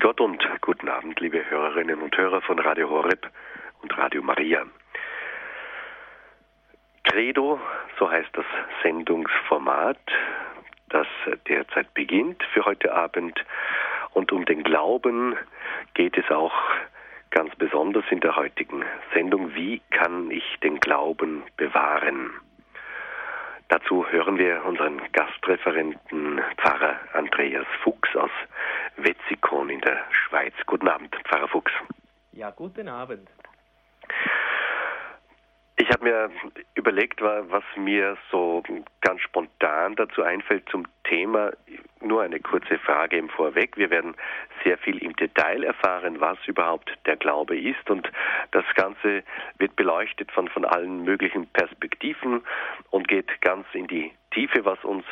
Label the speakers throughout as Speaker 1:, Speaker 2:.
Speaker 1: Gott und guten Abend, liebe Hörerinnen und Hörer von Radio Horeb und Radio Maria. Credo, so heißt das Sendungsformat, das derzeit beginnt für heute Abend. Und um den Glauben geht es auch ganz besonders in der heutigen Sendung. Wie kann ich den Glauben bewahren? Dazu hören wir unseren Gastreferenten Pfarrer Andreas Fuchs aus Wetzikon in der Schweiz. Guten Abend, Pfarrer Fuchs.
Speaker 2: Ja, guten Abend.
Speaker 1: Ich habe mir überlegt, was mir so ganz spontan dazu einfällt zum Thema. Nur eine kurze Frage im Vorweg. Wir werden sehr viel im Detail erfahren, was überhaupt der Glaube ist. Und das Ganze wird beleuchtet von, von allen möglichen Perspektiven und geht ganz in die Tiefe, was uns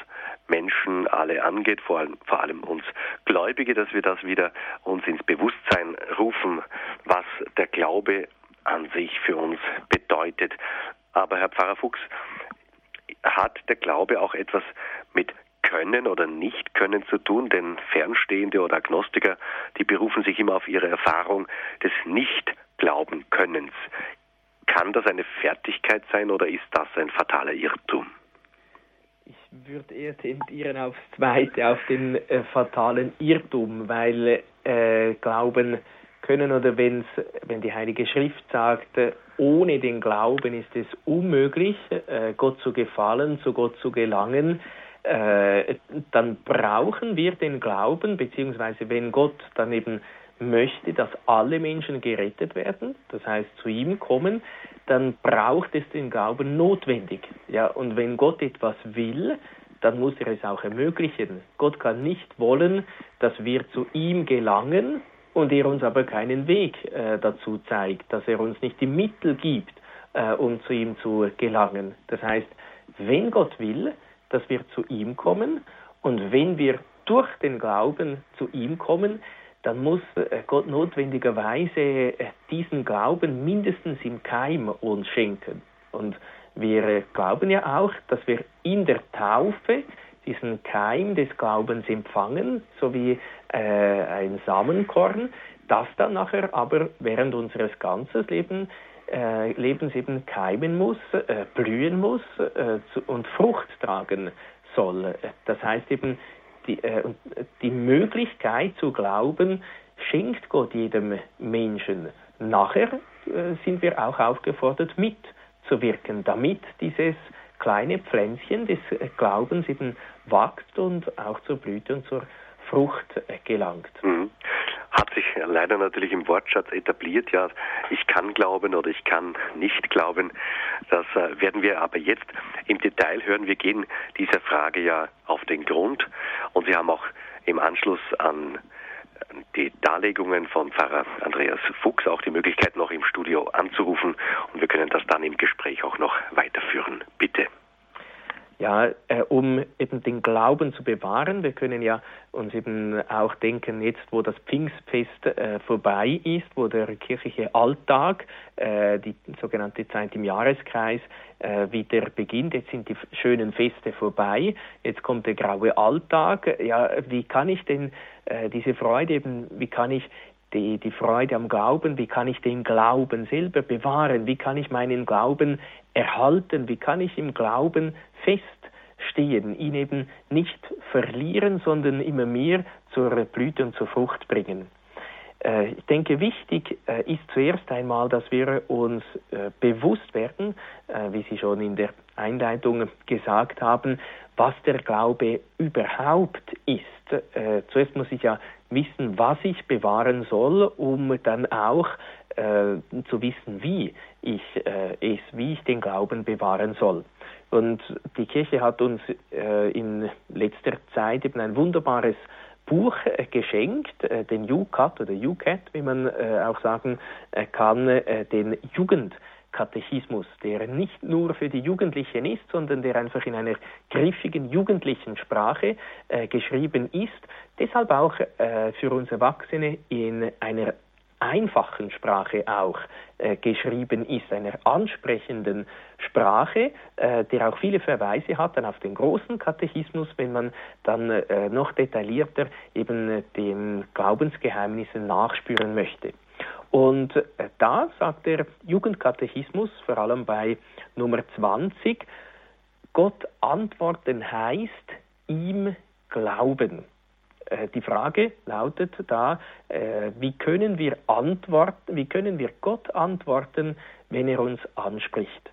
Speaker 1: Menschen alle angeht, vor allem, vor allem uns Gläubige, dass wir das wieder uns ins Bewusstsein rufen, was der Glaube an sich für uns bedeutet. Aber Herr Pfarrer Fuchs, hat der Glaube auch etwas mit können oder nicht können zu tun, denn Fernstehende oder Agnostiker, die berufen sich immer auf ihre Erfahrung des Nicht-Glauben-Könnens. Kann das eine Fertigkeit sein oder ist das ein fataler Irrtum?
Speaker 2: Ich würde eher tendieren aufs Zweite, auf den äh, fatalen Irrtum, weil äh, Glauben können oder wenn's, wenn die Heilige Schrift sagt, äh, ohne den Glauben ist es unmöglich, äh, Gott zu gefallen, zu Gott zu gelangen, äh, dann brauchen wir den Glauben, beziehungsweise wenn Gott dann eben möchte, dass alle Menschen gerettet werden, das heißt zu ihm kommen, dann braucht es den Glauben notwendig. Ja, und wenn Gott etwas will, dann muss er es auch ermöglichen. Gott kann nicht wollen, dass wir zu ihm gelangen, und er uns aber keinen Weg äh, dazu zeigt, dass er uns nicht die Mittel gibt, äh, um zu ihm zu gelangen. Das heißt, wenn Gott will, dass wir zu ihm kommen und wenn wir durch den Glauben zu ihm kommen, dann muss äh, Gott notwendigerweise äh, diesen Glauben mindestens im Keim uns schenken. Und wir äh, glauben ja auch, dass wir in der Taufe diesen Keim des Glaubens empfangen, so wie äh, ein Samenkorn, das dann nachher aber während unseres ganzen Lebens äh, Lebens eben keimen muss, äh, blühen muss äh, zu, und Frucht tragen soll. Das heißt eben, die, äh, die Möglichkeit zu glauben, schenkt Gott jedem Menschen. Nachher äh, sind wir auch aufgefordert, mitzuwirken, damit dieses kleine Pflänzchen des Glaubens eben wächst und auch zur Blüte und zur Frucht gelangt.
Speaker 1: Mhm. Hat sich leider natürlich im Wortschatz etabliert, ja, ich kann glauben oder ich kann nicht glauben. Das äh, werden wir aber jetzt im Detail hören. Wir gehen dieser Frage ja auf den Grund und Sie haben auch im Anschluss an die Darlegungen von Pfarrer Andreas Fuchs auch die Möglichkeit, noch im Studio anzurufen und wir können das dann im Gespräch auch noch weiterführen. Bitte.
Speaker 2: Ja, äh, um eben den Glauben zu bewahren. Wir können ja uns eben auch denken, jetzt wo das Pfingstfest äh, vorbei ist, wo der kirchliche Alltag, äh, die sogenannte Zeit im Jahreskreis, äh, wieder beginnt. Jetzt sind die schönen Feste vorbei. Jetzt kommt der graue Alltag. Ja, wie kann ich denn äh, diese Freude eben, wie kann ich die, die Freude am Glauben, wie kann ich den Glauben selber bewahren, wie kann ich meinen Glauben erhalten, wie kann ich im Glauben feststehen, ihn eben nicht verlieren, sondern immer mehr zur Blüte und zur Frucht bringen. Äh, ich denke, wichtig äh, ist zuerst einmal, dass wir uns äh, bewusst werden, wie Sie schon in der Einleitung gesagt haben, was der Glaube überhaupt ist. Zuerst muss ich ja wissen, was ich bewahren soll, um dann auch äh, zu wissen, wie ich äh, es, wie ich den Glauben bewahren soll. Und die Kirche hat uns äh, in letzter Zeit eben ein wunderbares Buch äh, geschenkt, äh, den UCAT oder UCAT, wie man äh, auch sagen kann, den Jugendkatechismus, der nicht nur für die Jugendlichen ist, sondern der einfach in einer griffigen jugendlichen Sprache äh, geschrieben ist, deshalb auch äh, für uns Erwachsene in einer einfachen Sprache auch äh, geschrieben ist, einer ansprechenden Sprache, äh, der auch viele Verweise hat dann auf den großen Katechismus, wenn man dann äh, noch detaillierter eben den Glaubensgeheimnissen nachspüren möchte. Und da sagt der Jugendkatechismus, vor allem bei Nummer 20, Gott antworten heißt ihm glauben. Äh, die Frage lautet da, äh, wie können wir antworten, wie können wir Gott antworten, wenn er uns anspricht?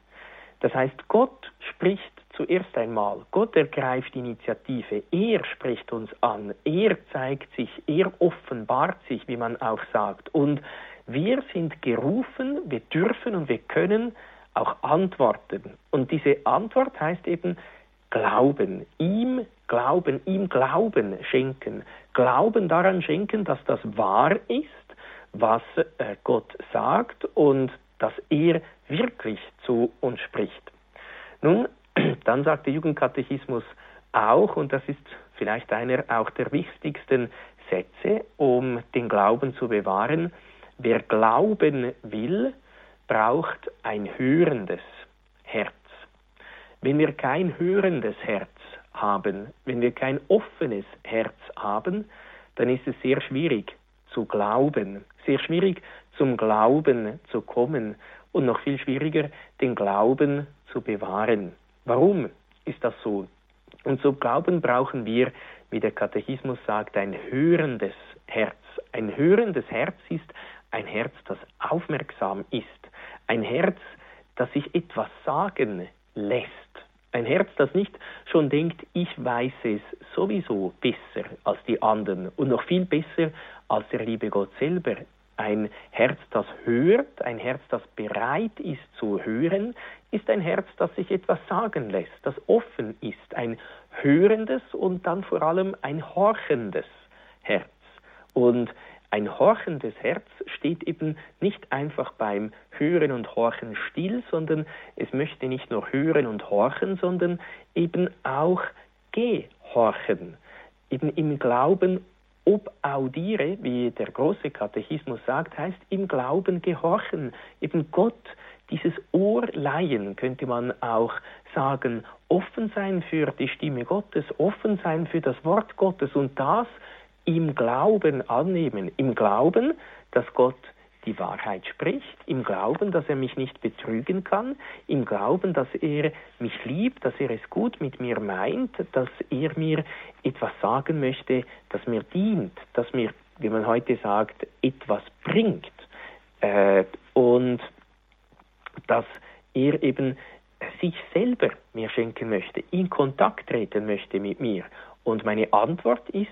Speaker 2: Das heißt, Gott spricht zuerst einmal, Gott ergreift Initiative, er spricht uns an, er zeigt sich, er offenbart sich, wie man auch sagt. Und wir sind gerufen, wir dürfen und wir können auch antworten. Und diese Antwort heißt eben Glauben, ihm Glauben, ihm Glauben schenken. Glauben daran schenken, dass das wahr ist, was äh, Gott sagt und dass er wirklich zu uns spricht. Nun, dann sagt der Jugendkatechismus auch, und das ist vielleicht einer auch der wichtigsten Sätze, um den Glauben zu bewahren, wer glauben will, braucht ein hörendes Herz. Wenn wir kein hörendes Herz haben, wenn wir kein offenes Herz haben, dann ist es sehr schwierig zu glauben, sehr schwierig zum Glauben zu kommen und noch viel schwieriger den Glauben zu bewahren. Warum ist das so? Und zum Glauben brauchen wir, wie der Katechismus sagt, ein hörendes Herz. Ein hörendes Herz ist ein Herz, das aufmerksam ist, ein Herz, das sich etwas sagen lässt, ein Herz, das nicht schon denkt, ich weiß es sowieso besser als die anderen und noch viel besser als der liebe Gott selber. Ein Herz, das hört, ein Herz, das bereit ist zu hören, ist ein Herz, das sich etwas sagen lässt, das offen ist, ein hörendes und dann vor allem ein horchendes Herz. Und ein horchendes Herz steht eben nicht einfach beim Hören und Horchen still, sondern es möchte nicht nur hören und horchen, sondern eben auch gehorchen. Eben im Glauben ob audiere, wie der große Katechismus sagt, heißt im Glauben gehorchen, eben Gott dieses Ohr leihen, könnte man auch sagen, offen sein für die Stimme Gottes, offen sein für das Wort Gottes und das im Glauben annehmen, im Glauben, dass Gott die Wahrheit spricht, im Glauben, dass er mich nicht betrügen kann, im Glauben, dass er mich liebt, dass er es gut mit mir meint, dass er mir etwas sagen möchte, das mir dient, das mir, wie man heute sagt, etwas bringt. Äh, und dass er eben sich selber mir schenken möchte, in Kontakt treten möchte mit mir. Und meine Antwort ist,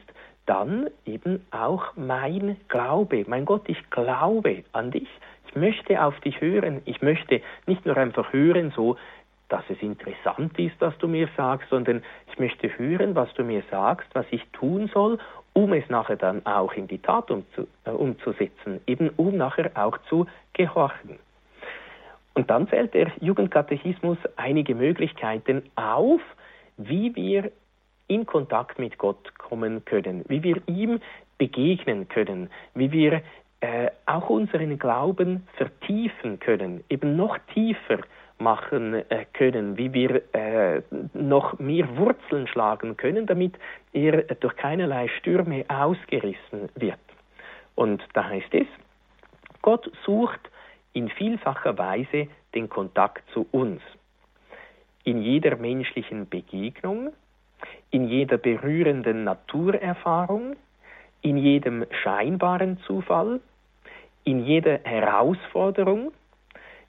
Speaker 2: dann eben auch mein Glaube. Mein Gott, ich glaube an dich. Ich möchte auf dich hören. Ich möchte nicht nur einfach hören, so dass es interessant ist, was du mir sagst, sondern ich möchte hören, was du mir sagst, was ich tun soll, um es nachher dann auch in die Tat umzu, äh, umzusetzen, eben um nachher auch zu gehorchen. Und dann zählt der Jugendkatechismus einige Möglichkeiten auf, wie wir in Kontakt mit Gott kommen können, wie wir ihm begegnen können, wie wir äh, auch unseren Glauben vertiefen können, eben noch tiefer machen äh, können, wie wir äh, noch mehr Wurzeln schlagen können, damit er durch keinerlei Stürme ausgerissen wird. Und da heißt es, Gott sucht in vielfacher Weise den Kontakt zu uns. In jeder menschlichen Begegnung, in jeder berührenden Naturerfahrung, in jedem scheinbaren Zufall, in jeder Herausforderung,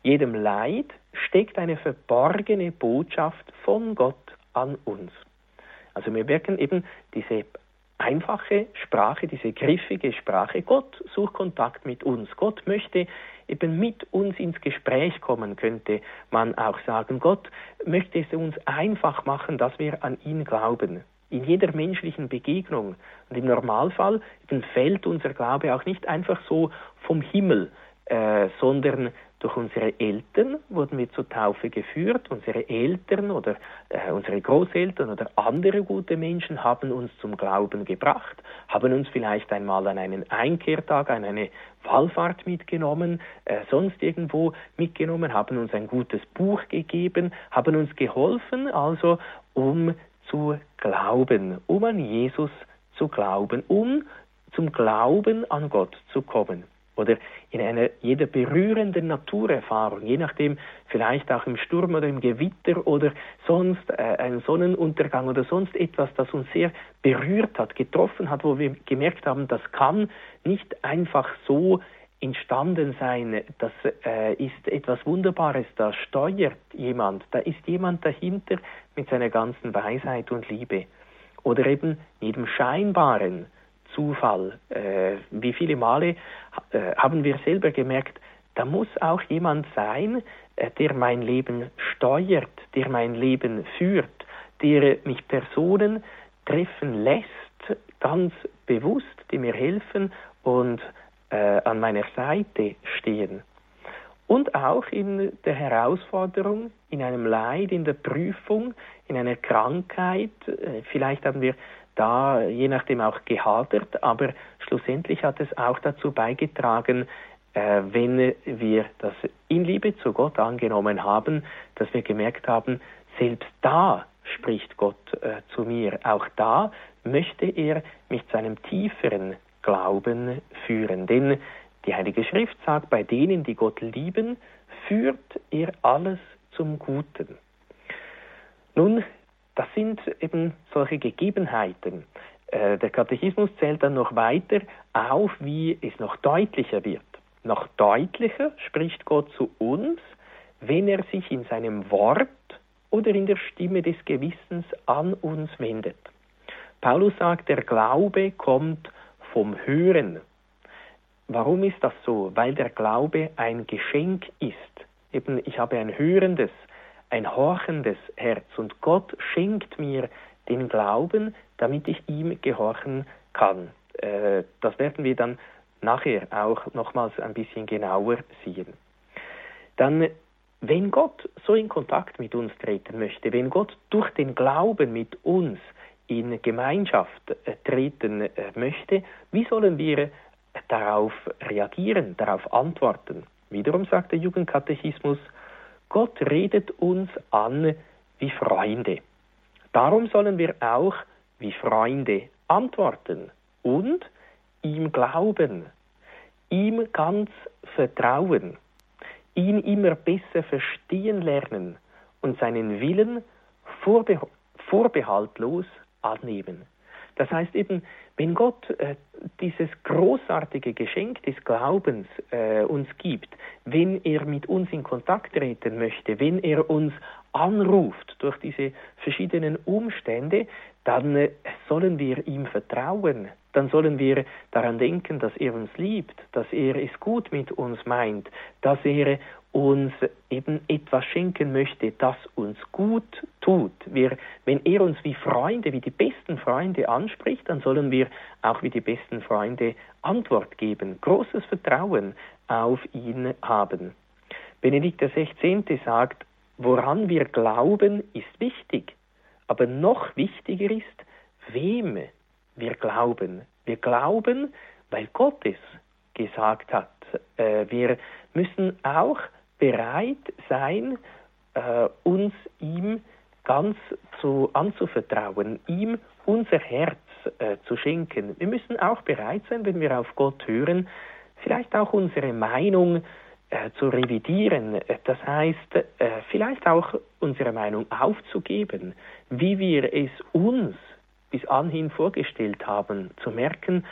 Speaker 2: jedem Leid steckt eine verborgene Botschaft von Gott an uns. Also wir merken eben diese einfache Sprache, diese griffige Sprache. Gott sucht Kontakt mit uns. Gott möchte eben mit uns ins Gespräch kommen, könnte man auch sagen. Gott möchte es uns einfach machen, dass wir an ihn glauben. In jeder menschlichen Begegnung. Und im Normalfall fällt unser Glaube auch nicht einfach so vom Himmel äh, sondern durch unsere Eltern wurden wir zur Taufe geführt. Unsere Eltern oder äh, unsere Großeltern oder andere gute Menschen haben uns zum Glauben gebracht, haben uns vielleicht einmal an einen Einkehrtag, an eine Wallfahrt mitgenommen, äh, sonst irgendwo mitgenommen, haben uns ein gutes Buch gegeben, haben uns geholfen, also um zu glauben, um an Jesus zu glauben, um zum Glauben an Gott zu kommen oder in einer jeder berührenden Naturerfahrung, je nachdem vielleicht auch im Sturm oder im Gewitter oder sonst äh, ein Sonnenuntergang oder sonst etwas, das uns sehr berührt hat, getroffen hat, wo wir gemerkt haben, das kann nicht einfach so entstanden sein, das äh, ist etwas Wunderbares, da steuert jemand, da ist jemand dahinter mit seiner ganzen Weisheit und Liebe. Oder eben jedem Scheinbaren, Zufall. Äh, wie viele Male äh, haben wir selber gemerkt, da muss auch jemand sein, äh, der mein Leben steuert, der mein Leben führt, der mich Personen treffen lässt, ganz bewusst, die mir helfen und äh, an meiner Seite stehen. Und auch in der Herausforderung, in einem Leid, in der Prüfung, in einer Krankheit. Äh, vielleicht haben wir da je nachdem auch gehadert, aber schlussendlich hat es auch dazu beigetragen, äh, wenn wir das in Liebe zu Gott angenommen haben, dass wir gemerkt haben, selbst da spricht Gott äh, zu mir. Auch da möchte er mich zu einem tieferen Glauben führen. Denn die Heilige Schrift sagt, bei denen, die Gott lieben, führt er alles zum Guten. Nun, das sind eben solche Gegebenheiten. Äh, der Katechismus zählt dann noch weiter auf, wie es noch deutlicher wird. Noch deutlicher spricht Gott zu uns, wenn er sich in seinem Wort oder in der Stimme des Gewissens an uns wendet. Paulus sagt, der Glaube kommt vom Hören. Warum ist das so? Weil der Glaube ein Geschenk ist. Eben, ich habe ein hörendes, ein horchendes Herz und Gott schenkt mir den Glauben, damit ich ihm gehorchen kann. Äh, das werden wir dann nachher auch nochmals ein bisschen genauer sehen. Dann, wenn Gott so in Kontakt mit uns treten möchte, wenn Gott durch den Glauben mit uns in Gemeinschaft äh, treten äh, möchte, wie sollen wir darauf reagieren, darauf antworten? Wiederum sagt der Jugendkatechismus, Gott redet uns an wie Freunde. Darum sollen wir auch wie Freunde antworten und ihm glauben, ihm ganz vertrauen, ihn immer besser verstehen lernen und seinen Willen vorbe vorbehaltlos annehmen. Das heißt eben, wenn Gott äh, dieses großartige Geschenk des Glaubens äh, uns gibt, wenn er mit uns in Kontakt treten möchte, wenn er uns anruft durch diese verschiedenen Umstände, dann äh, sollen wir ihm vertrauen, dann sollen wir daran denken, dass er uns liebt, dass er es gut mit uns meint, dass er uns eben etwas schenken möchte, das uns gut tut. Wir, wenn er uns wie Freunde, wie die besten Freunde anspricht, dann sollen wir auch wie die besten Freunde Antwort geben, großes Vertrauen auf ihn haben. Benedikt XVI. sagt, woran wir glauben, ist wichtig, aber noch wichtiger ist, wem wir glauben. Wir glauben, weil Gott es gesagt hat. Äh, wir müssen auch bereit sein, äh, uns ihm ganz zu, anzuvertrauen, ihm unser Herz äh, zu schenken. Wir müssen auch bereit sein, wenn wir auf Gott hören, vielleicht auch unsere Meinung äh, zu revidieren. Das heißt, äh, vielleicht auch unsere Meinung aufzugeben, wie wir es uns bis anhin vorgestellt haben, zu merken,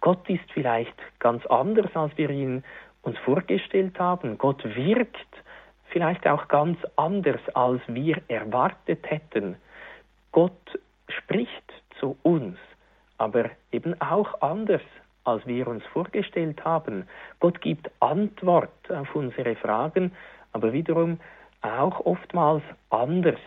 Speaker 2: Gott ist vielleicht ganz anders, als wir ihn uns vorgestellt haben. Gott wirkt vielleicht auch ganz anders, als wir erwartet hätten. Gott spricht zu uns, aber eben auch anders, als wir uns vorgestellt haben. Gott gibt Antwort auf unsere Fragen, aber wiederum auch oftmals anders,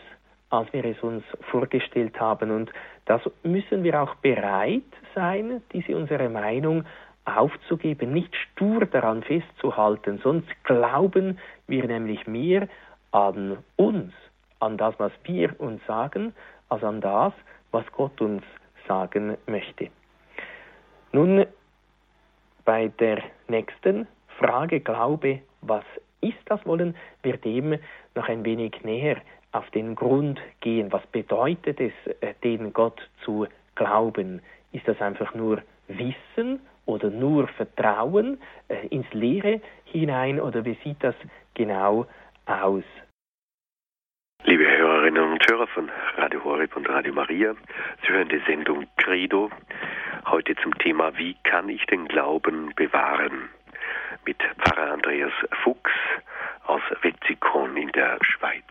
Speaker 2: als wir es uns vorgestellt haben. Und das müssen wir auch bereit sein, diese unsere Meinung aufzugeben, nicht stur daran festzuhalten, sonst glauben wir nämlich mehr an uns, an das, was wir uns sagen, als an das, was Gott uns sagen möchte. Nun bei der nächsten Frage Glaube, was ist das Wollen, wir dem noch ein wenig näher auf den Grund gehen. Was bedeutet es, äh, den Gott zu glauben? Ist das einfach nur Wissen oder nur Vertrauen äh, ins Leere hinein oder wie sieht das genau aus?
Speaker 1: Liebe Hörerinnen und Hörer von Radio Horeb und Radio Maria, Sie hören die Sendung Credo. Heute zum Thema Wie kann ich den Glauben bewahren? Mit Pfarrer Andreas Fuchs aus Wetzikon in der Schweiz.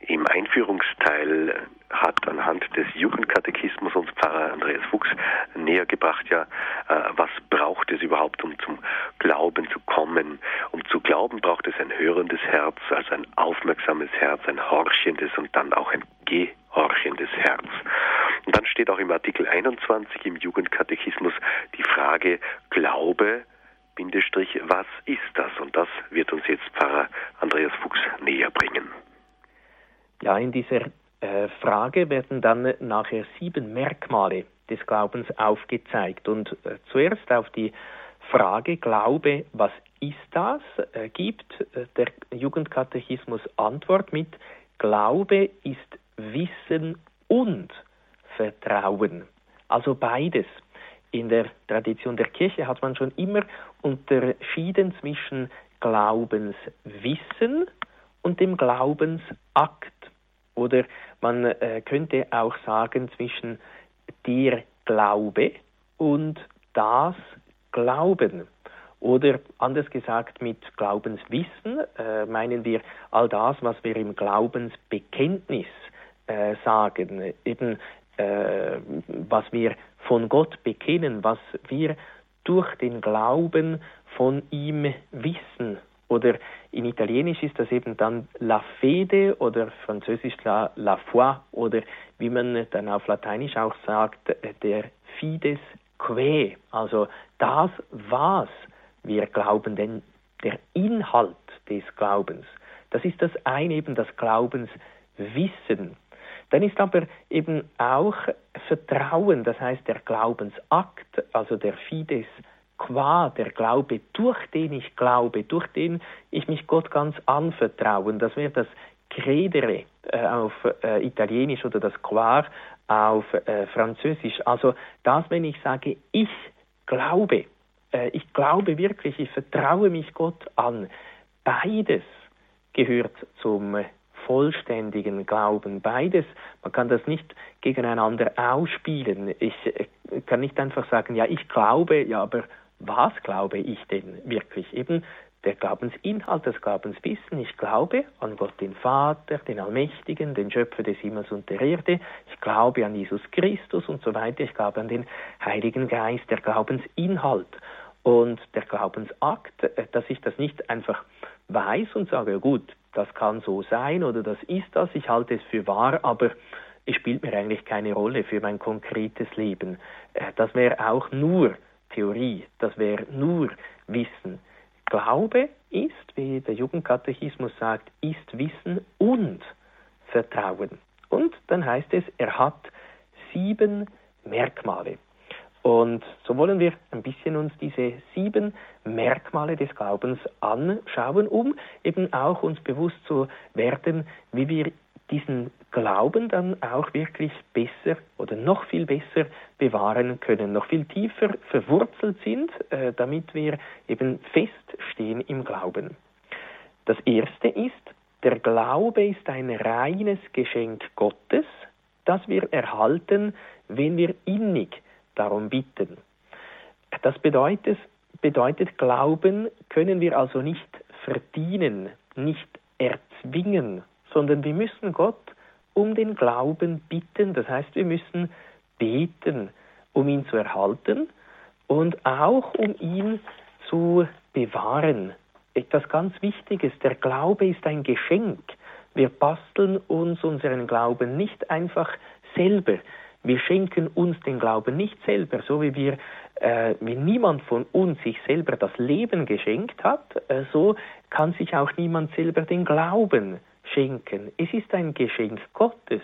Speaker 1: Im Einführungsteil hat anhand des Jugendkatechismus uns Pfarrer Andreas Fuchs näher gebracht, ja, äh, was braucht es überhaupt, um zum Glauben zu kommen? Um zu glauben braucht es ein hörendes Herz, also ein aufmerksames Herz, ein horchendes und dann auch ein gehorchendes Herz. Und dann steht auch im Artikel 21 im Jugendkatechismus die Frage Glaube, Bindestrich, was ist das? Und das wird uns jetzt Pfarrer Andreas Fuchs näher bringen.
Speaker 2: Ja, in dieser äh, Frage werden dann nachher sieben Merkmale des Glaubens aufgezeigt. Und äh, zuerst auf die Frage Glaube, was ist das, äh, gibt äh, der Jugendkatechismus Antwort mit Glaube ist Wissen und Vertrauen. Also beides. In der Tradition der Kirche hat man schon immer unterschieden zwischen Glaubenswissen und dem Glaubensakt. Oder man äh, könnte auch sagen zwischen der Glaube und das Glauben. Oder anders gesagt, mit Glaubenswissen äh, meinen wir all das, was wir im Glaubensbekenntnis äh, sagen, eben äh, was wir von Gott bekennen, was wir durch den Glauben von ihm wissen oder in Italienisch ist das eben dann la fede oder französisch la, la foi oder wie man dann auf Lateinisch auch sagt, der fides que, also das, was wir glauben, denn der Inhalt des Glaubens, das ist das eine eben das Glaubenswissen. Dann ist aber eben auch Vertrauen, das heißt der Glaubensakt, also der Fides qua der Glaube, durch den ich glaube, durch den ich mich Gott ganz anvertraue. Das wäre das credere äh, auf äh, Italienisch oder das qua auf äh, Französisch. Also das, wenn ich sage, ich glaube, ich glaube wirklich, ich vertraue mich Gott an. Beides gehört zum vollständigen Glauben. Beides, man kann das nicht gegeneinander ausspielen. Ich kann nicht einfach sagen, ja, ich glaube, ja, aber was glaube ich denn wirklich? Eben der Glaubensinhalt, das Glaubenswissen. Ich glaube an Gott den Vater, den Allmächtigen, den Schöpfer des Himmels und der Erde. Ich glaube an Jesus Christus und so weiter. Ich glaube an den Heiligen Geist, der Glaubensinhalt. Und der Glaubensakt, äh, dass ich das nicht einfach weiß und sage, gut, das kann so sein oder das ist das, ich halte es für wahr, aber es spielt mir eigentlich keine Rolle für mein konkretes Leben. Äh, das wäre auch nur Theorie, das wäre nur Wissen. Glaube ist, wie der Jugendkatechismus sagt, ist Wissen und Vertrauen. Und dann heißt es, er hat sieben Merkmale. Und so wollen wir ein bisschen uns diese sieben Merkmale des Glaubens anschauen, um eben auch uns bewusst zu werden, wie wir diesen Glauben dann auch wirklich besser oder noch viel besser bewahren können, noch viel tiefer verwurzelt sind, äh, damit wir eben feststehen im Glauben. Das erste ist, der Glaube ist ein reines Geschenk Gottes, das wir erhalten, wenn wir innig darum bitten. Das bedeutet, bedeutet, Glauben können wir also nicht verdienen, nicht erzwingen, sondern wir müssen Gott um den Glauben bitten. Das heißt, wir müssen beten, um ihn zu erhalten und auch um ihn zu bewahren. Etwas ganz Wichtiges, der Glaube ist ein Geschenk. Wir basteln uns unseren Glauben nicht einfach selber. Wir schenken uns den Glauben nicht selber, so wie wir äh, wenn niemand von uns sich selber das Leben geschenkt hat, äh, so kann sich auch niemand selber den Glauben schenken. Es ist ein Geschenk Gottes,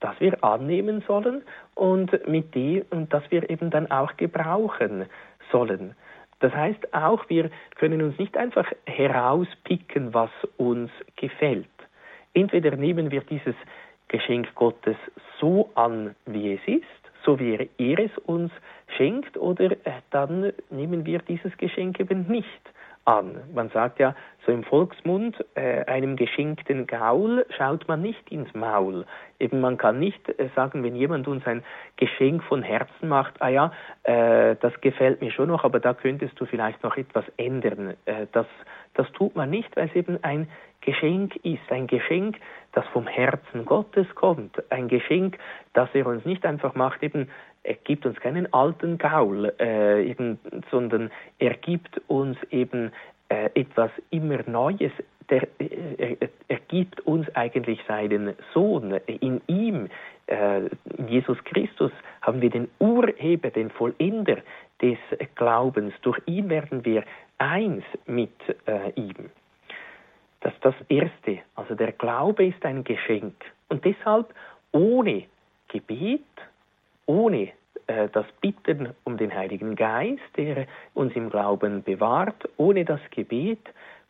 Speaker 2: das wir annehmen sollen und mit dem das wir eben dann auch gebrauchen sollen. Das heißt auch, wir können uns nicht einfach herauspicken, was uns gefällt. Entweder nehmen wir dieses Geschenk Gottes so an, wie es ist, so wie er es uns schenkt, oder äh, dann nehmen wir dieses Geschenk eben nicht an. Man sagt ja so im Volksmund, äh, einem geschenkten Gaul schaut man nicht ins Maul. Eben man kann nicht äh, sagen, wenn jemand uns ein Geschenk von Herzen macht, ah ja, äh, das gefällt mir schon noch, aber da könntest du vielleicht noch etwas ändern. Äh, das, das tut man nicht, weil es eben ein Geschenk ist, ein Geschenk, das vom Herzen Gottes kommt, ein Geschenk, das er uns nicht einfach macht, eben er gibt uns keinen alten Gaul, äh, sondern er gibt uns eben äh, etwas immer Neues. Der, äh, er, er, gibt uns eigentlich seinen Sohn. In ihm, äh, in Jesus Christus, haben wir den Urheber, den Vollender des Glaubens. Durch ihn werden wir eins mit äh, ihm. Das ist das Erste. Also der Glaube ist ein Geschenk. Und deshalb ohne Gebet ohne äh, das Bitten um den Heiligen Geist, der uns im Glauben bewahrt, ohne das Gebet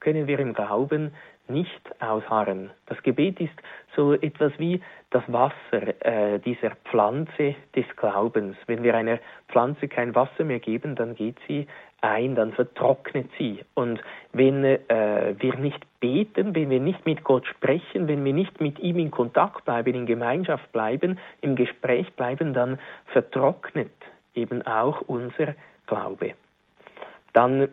Speaker 2: können wir im Glauben nicht ausharren. Das Gebet ist so etwas wie das Wasser äh, dieser Pflanze des Glaubens. Wenn wir einer Pflanze kein Wasser mehr geben, dann geht sie ein, dann vertrocknet sie. Und wenn äh, wir nicht beten, wenn wir nicht mit Gott sprechen, wenn wir nicht mit ihm in Kontakt bleiben, in Gemeinschaft bleiben, im Gespräch bleiben, dann vertrocknet eben auch unser Glaube. Dann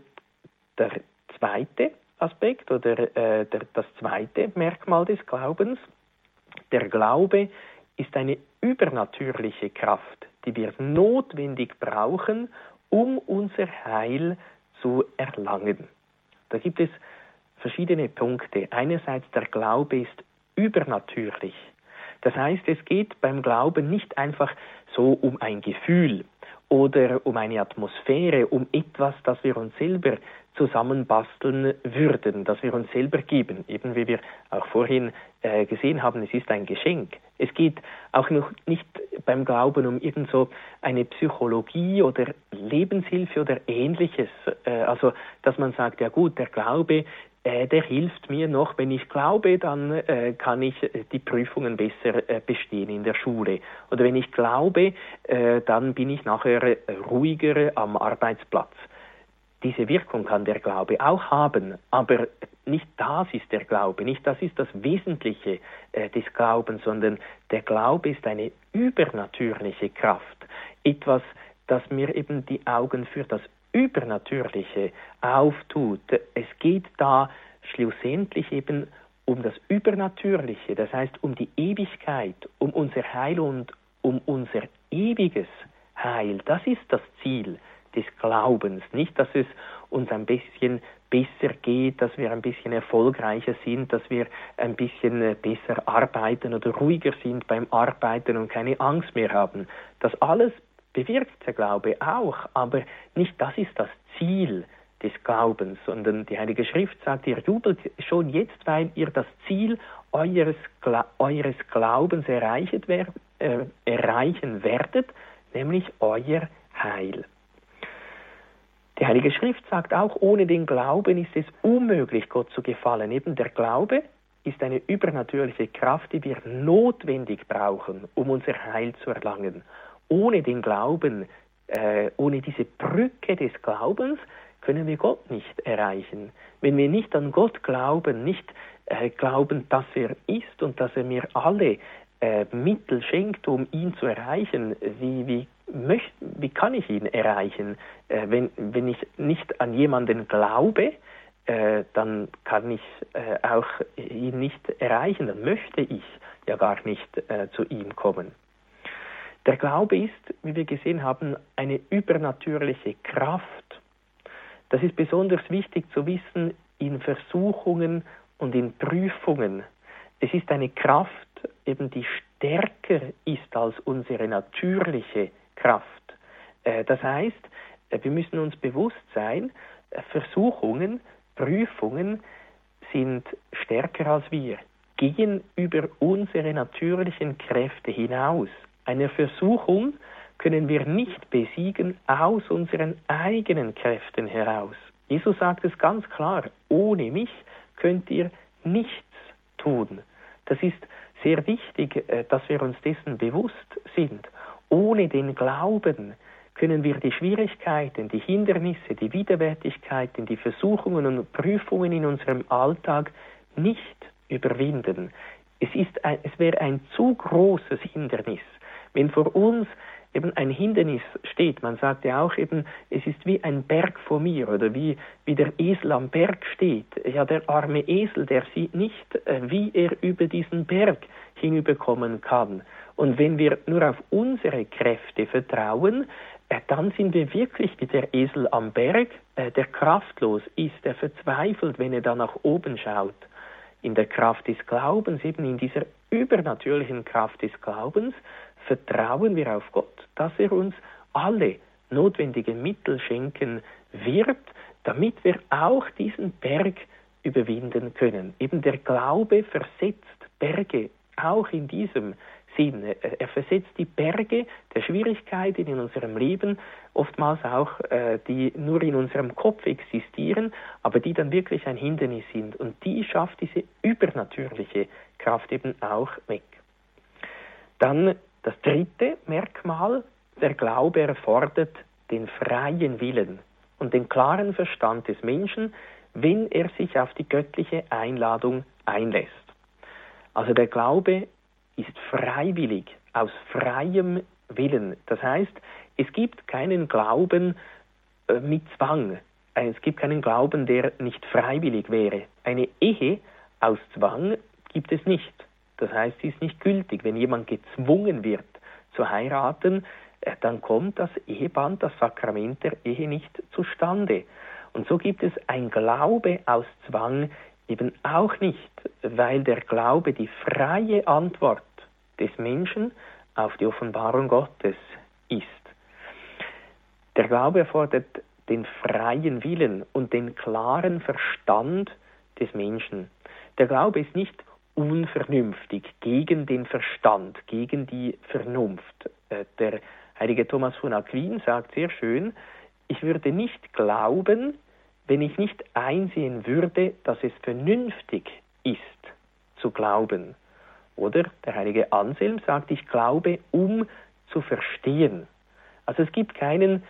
Speaker 2: der zweite Aspekt oder äh, der, das zweite Merkmal des Glaubens. Der Glaube ist eine übernatürliche Kraft, die wir notwendig brauchen, um unser Heil zu erlangen. Da gibt es verschiedene Punkte. Einerseits der Glaube ist übernatürlich. Das heißt, es geht beim Glauben nicht einfach so um ein Gefühl oder um eine Atmosphäre, um etwas, das wir uns selber zusammenbasteln würden, das wir uns selber geben. Eben wie wir auch vorhin äh, gesehen haben, es ist ein Geschenk. Es geht auch noch nicht beim Glauben um irgend so eine Psychologie oder Lebenshilfe oder ähnliches. Äh, also, dass man sagt, ja gut, der Glaube, äh, der hilft mir noch, wenn ich glaube, dann äh, kann ich äh, die Prüfungen besser äh, bestehen in der Schule. Oder wenn ich glaube, äh, dann bin ich nachher äh, ruhiger am Arbeitsplatz. Diese Wirkung kann der Glaube auch haben, aber nicht das ist der Glaube, nicht das ist das Wesentliche äh, des Glaubens, sondern der Glaube ist eine übernatürliche Kraft, etwas, das mir eben die Augen für das Übernatürliche auftut. Es geht da schlussendlich eben um das Übernatürliche, das heißt um die Ewigkeit, um unser Heil und um unser ewiges Heil. Das ist das Ziel des Glaubens. Nicht, dass es uns ein bisschen besser geht, dass wir ein bisschen erfolgreicher sind, dass wir ein bisschen äh, besser arbeiten oder ruhiger sind beim Arbeiten und keine Angst mehr haben. Das alles bewirkt der Glaube auch, aber nicht das ist das Ziel des Glaubens, sondern die Heilige Schrift sagt, ihr jubelt schon jetzt, weil ihr das Ziel eures, eures Glaubens erreichen, äh, erreichen werdet, nämlich euer Heil. Die Heilige Schrift sagt auch, ohne den Glauben ist es unmöglich, Gott zu gefallen. Eben der Glaube ist eine übernatürliche Kraft, die wir notwendig brauchen, um unser Heil zu erlangen. Ohne den Glauben, äh, ohne diese Brücke des Glaubens, können wir Gott nicht erreichen. Wenn wir nicht an Gott glauben, nicht äh, glauben, dass er ist und dass er mir alle äh, Mittel schenkt, um ihn zu erreichen, wie, wie möchte, wie kann ich ihn erreichen? Äh, wenn, wenn ich nicht an jemanden glaube, äh, dann kann ich äh, auch ihn nicht erreichen, dann möchte ich ja gar nicht äh, zu ihm kommen. Der Glaube ist, wie wir gesehen haben, eine übernatürliche Kraft. Das ist besonders wichtig zu wissen in Versuchungen und in Prüfungen. Es ist eine Kraft, eben die stärker ist als unsere natürliche Kraft. Äh, das heißt, äh, wir müssen uns bewusst sein, äh, Versuchungen, Prüfungen sind stärker als wir, gehen über unsere natürlichen Kräfte hinaus. Eine Versuchung können wir nicht besiegen aus unseren eigenen Kräften heraus. Jesus sagt es ganz klar, ohne mich könnt ihr nichts tun. Das ist sehr wichtig, dass wir uns dessen bewusst sind. Ohne den Glauben können wir die Schwierigkeiten, die Hindernisse, die Widerwärtigkeiten, die Versuchungen und Prüfungen in unserem Alltag nicht überwinden. Es, ist ein, es wäre ein zu großes Hindernis, wenn vor uns eben ein Hindernis steht. Man sagt ja auch eben, es ist wie ein Berg vor mir oder wie, wie der Esel am Berg steht. Ja, der arme Esel, der sieht nicht, äh, wie er über diesen Berg hinüberkommen kann. Und wenn wir nur auf unsere Kräfte vertrauen, äh, dann sind wir wirklich wie der Esel am Berg, äh, der kraftlos ist, der verzweifelt, wenn er da nach oben schaut. In der Kraft des Glaubens, eben in dieser übernatürlichen Kraft des Glaubens, vertrauen wir auf Gott, dass er uns alle notwendigen Mittel schenken wird, damit wir auch diesen Berg überwinden können. Eben der Glaube versetzt Berge auch in diesem Sinn. Er versetzt die Berge der Schwierigkeiten in unserem Leben, oftmals auch äh, die nur in unserem Kopf existieren, aber die dann wirklich ein Hindernis sind. Und die schafft diese übernatürliche Kraft eben auch weg. Dann das dritte Merkmal, der Glaube erfordert den freien Willen und den klaren Verstand des Menschen, wenn er sich auf die göttliche Einladung einlässt. Also der Glaube ist freiwillig, aus freiem Willen. Das heißt, es gibt keinen Glauben äh, mit Zwang. Äh, es gibt keinen Glauben, der nicht freiwillig wäre. Eine Ehe aus Zwang gibt es nicht. Das heißt, sie ist nicht gültig. Wenn jemand gezwungen wird zu heiraten, äh, dann kommt das Eheband, das Sakrament der Ehe nicht zustande. Und so gibt es ein Glaube aus Zwang eben auch nicht, weil der Glaube die freie Antwort des Menschen auf die Offenbarung Gottes ist. Der Glaube erfordert den freien Willen und den klaren Verstand des Menschen. Der Glaube ist nicht unvernünftig, gegen den Verstand, gegen die Vernunft. Äh, der heilige Thomas von Aquin sagt sehr schön, ich würde nicht glauben, wenn ich nicht einsehen würde, dass es vernünftig ist zu glauben. Oder der heilige Anselm sagt, ich glaube, um zu verstehen. Also es gibt keinen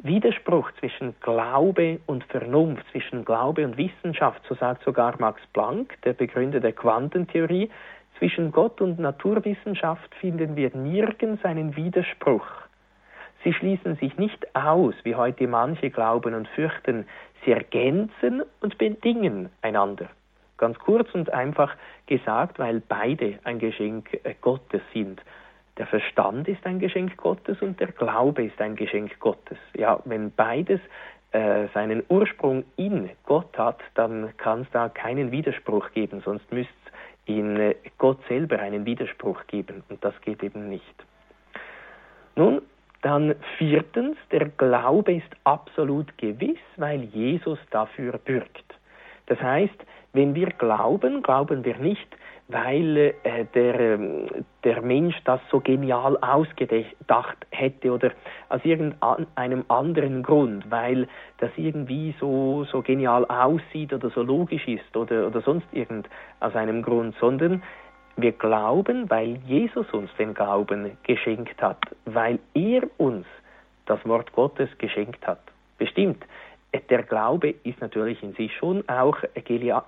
Speaker 2: Widerspruch zwischen Glaube und Vernunft, zwischen Glaube und Wissenschaft, so sagt sogar Max Planck, der Begründer der Quantentheorie. Zwischen Gott und Naturwissenschaft finden wir nirgends einen Widerspruch. Sie schließen sich nicht aus, wie heute manche glauben und fürchten, sie ergänzen und bedingen einander. Ganz kurz und einfach gesagt, weil beide ein Geschenk äh, Gottes sind. Der Verstand ist ein Geschenk Gottes und der Glaube ist ein Geschenk Gottes. Ja, wenn beides äh, seinen Ursprung in Gott hat, dann kann es da keinen Widerspruch geben, sonst müsste es in äh, Gott selber einen Widerspruch geben und das geht eben nicht. Nun, dann viertens, der Glaube ist absolut gewiss, weil Jesus dafür bürgt. Das heißt, wenn wir glauben, glauben wir nicht, weil äh, der, ähm, der Mensch das so genial ausgedacht hätte oder aus irgendeinem anderen Grund, weil das irgendwie so, so genial aussieht oder so logisch ist oder, oder sonst irgend aus einem Grund, sondern wir glauben, weil Jesus uns den Glauben geschenkt hat, weil er uns das Wort Gottes geschenkt hat. Bestimmt, der Glaube ist natürlich in sich schon auch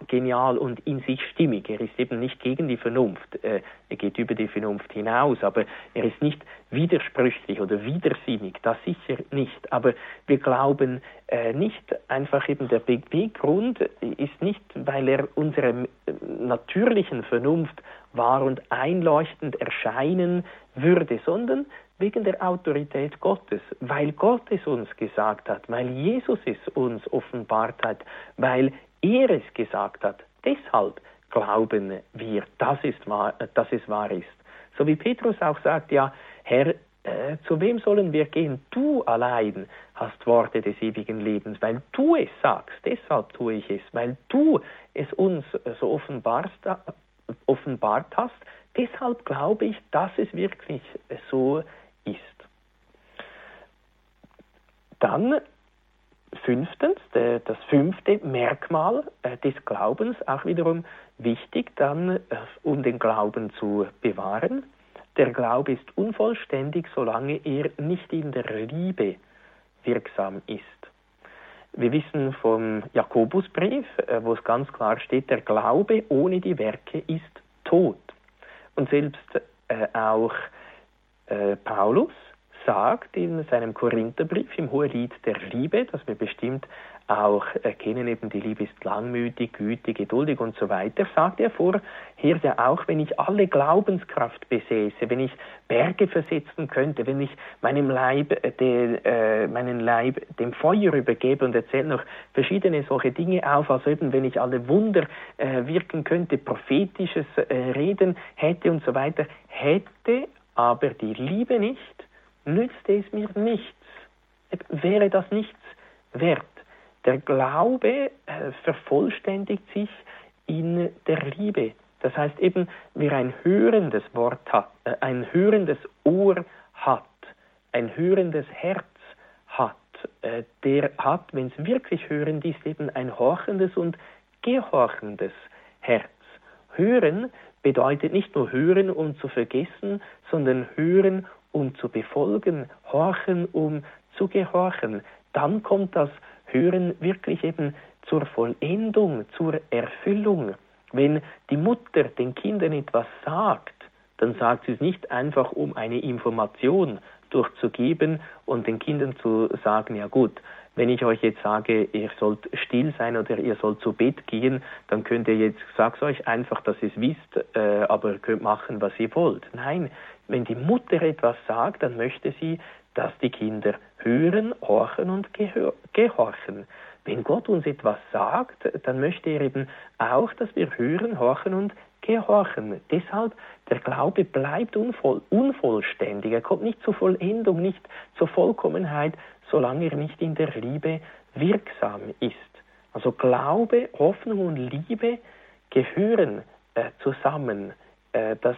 Speaker 2: genial und in sich stimmig. Er ist eben nicht gegen die Vernunft. Äh, er geht über die Vernunft hinaus, aber er ist nicht widersprüchlich oder widersinnig. Das sicher nicht. Aber wir glauben äh, nicht einfach eben der Beweggrund ist nicht, weil er unserer natürlichen Vernunft wahr und einleuchtend erscheinen würde, sondern wegen der Autorität Gottes, weil Gott es uns gesagt hat, weil Jesus es uns offenbart hat, weil er es gesagt hat. Deshalb glauben wir, dass es wahr, dass es wahr ist. So wie Petrus auch sagt, ja, Herr, äh, zu wem sollen wir gehen? Du allein hast Worte des ewigen Lebens, weil du es sagst. Deshalb tue ich es, weil du es uns so offenbart, offenbart hast. Deshalb glaube ich, dass es wirklich so ist. Dann fünftens, das fünfte Merkmal äh, des Glaubens, auch wiederum wichtig dann, äh, um den Glauben zu bewahren. Der Glaube ist unvollständig, solange er nicht in der Liebe wirksam ist. Wir wissen vom Jakobusbrief, äh, wo es ganz klar steht, der Glaube ohne die Werke ist tot. Und selbst auch äh, Paulus sagt in seinem Korintherbrief im Hohelied der Liebe, dass wir bestimmt auch erkennen, eben die Liebe ist langmütig, gütig, geduldig und so weiter, sagt er vorher ja auch, wenn ich alle Glaubenskraft besäße, wenn ich Berge versetzen könnte, wenn ich meinem Leib, äh, den, äh, meinen Leib dem Feuer übergebe und erzählt noch verschiedene solche Dinge auf, als eben wenn ich alle Wunder äh, wirken könnte, prophetisches äh, Reden hätte und so weiter, hätte aber die Liebe nicht, nützte es mir nichts, wäre das nichts wert. Der Glaube äh, vervollständigt sich in der Liebe. Das heißt eben, wer ein hörendes Wort hat, äh, ein hörendes Ohr hat, ein hörendes Herz hat, äh, der hat, wenn es wirklich hörend ist, eben ein horchendes und gehorchendes Herz. Hören bedeutet nicht nur hören, um zu vergessen, sondern hören, um zu befolgen, horchen, um zu gehorchen. Dann kommt das Hören wirklich eben zur Vollendung, zur Erfüllung. Wenn die Mutter den Kindern etwas sagt, dann sagt sie es nicht einfach, um eine Information durchzugeben und den Kindern zu sagen, ja gut, wenn ich euch jetzt sage, ihr sollt still sein oder ihr sollt zu Bett gehen, dann könnt ihr jetzt, sag's euch einfach, dass ihr es wisst, äh, aber ihr könnt machen, was ihr wollt. Nein, wenn die Mutter etwas sagt, dann möchte sie, dass die Kinder hören, horchen und gehorchen. Wenn Gott uns etwas sagt, dann möchte er eben auch, dass wir hören, horchen und gehorchen. Deshalb, der Glaube bleibt unvoll, unvollständig. Er kommt nicht zur Vollendung, nicht zur Vollkommenheit, solange er nicht in der Liebe wirksam ist. Also Glaube, Hoffnung und Liebe gehören äh, zusammen. Äh, das,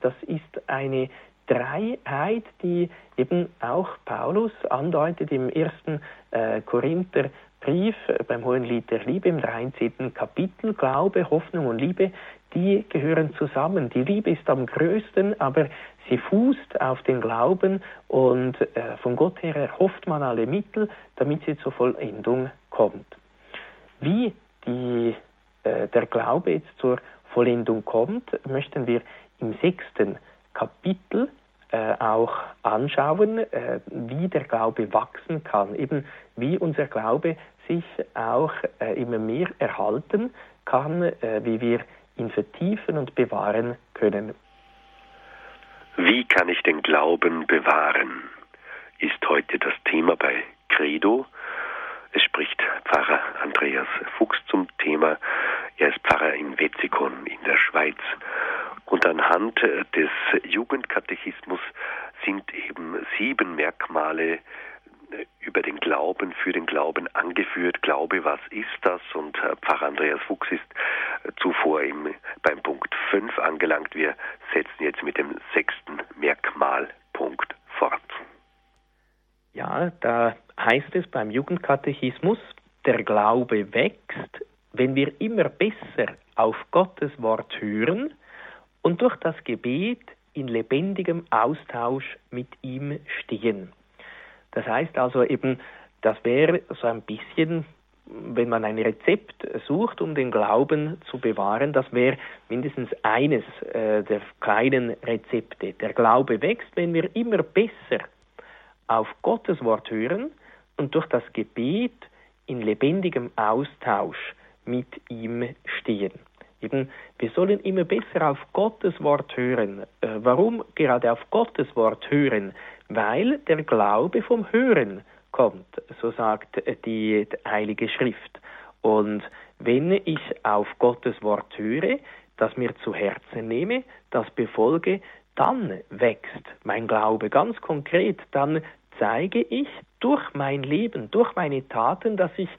Speaker 2: das ist eine Dreiheit, die eben auch Paulus andeutet im ersten äh, Korintherbrief äh, beim Hohen Lied der Liebe im 13. Kapitel. Glaube, Hoffnung und Liebe, die gehören zusammen. Die Liebe ist am größten, aber sie fußt auf den Glauben und äh, von Gott her erhofft man alle Mittel, damit sie zur Vollendung kommt. Wie die, äh, der Glaube jetzt zur Vollendung kommt, möchten wir im sechsten Kapitel äh, auch anschauen, äh, wie der Glaube wachsen kann, eben wie unser Glaube sich auch äh, immer mehr erhalten kann, äh, wie wir ihn vertiefen und bewahren können.
Speaker 1: Wie kann ich den Glauben bewahren? Ist heute das Thema bei Credo. Es spricht Pfarrer Andreas Fuchs zum Thema. Er ist Pfarrer in Wetzikon in der Schweiz. Und anhand des Jugendkatechismus sind eben sieben Merkmale über den Glauben, für den Glauben angeführt. Glaube, was ist das? Und Pfarrer Andreas Fuchs ist zuvor im, beim Punkt 5 angelangt. Wir setzen jetzt mit dem sechsten Merkmalpunkt fort.
Speaker 2: Ja, da heißt es beim Jugendkatechismus, der Glaube wächst, wenn wir immer besser auf Gottes Wort hören und durch das Gebet in lebendigem Austausch mit ihm stehen. Das heißt also eben, das wäre so ein bisschen, wenn man ein Rezept sucht, um den Glauben zu bewahren, das wäre mindestens eines äh, der kleinen Rezepte. Der Glaube wächst, wenn wir immer besser auf Gottes Wort hören und durch das Gebet in lebendigem Austausch mit ihm stehen. Eben, wir sollen immer besser auf Gottes Wort hören. Äh, warum gerade auf Gottes Wort hören? Weil der Glaube vom Hören kommt, so sagt die Heilige Schrift. Und wenn ich auf Gottes Wort höre, das mir zu Herzen nehme, das befolge, dann wächst mein Glaube ganz konkret, dann zeige ich durch mein Leben, durch meine Taten, dass ich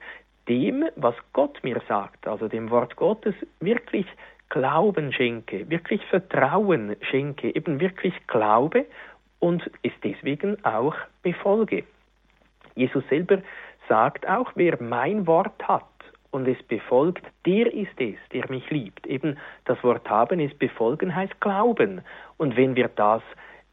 Speaker 2: dem, was Gott mir sagt, also dem Wort Gottes, wirklich Glauben schenke, wirklich Vertrauen schenke, eben wirklich glaube und es deswegen auch befolge. Jesus selber sagt auch, wer mein Wort hat und es befolgt, der ist es, der mich liebt. Eben das Wort haben ist befolgen, heißt glauben. Und wenn wir das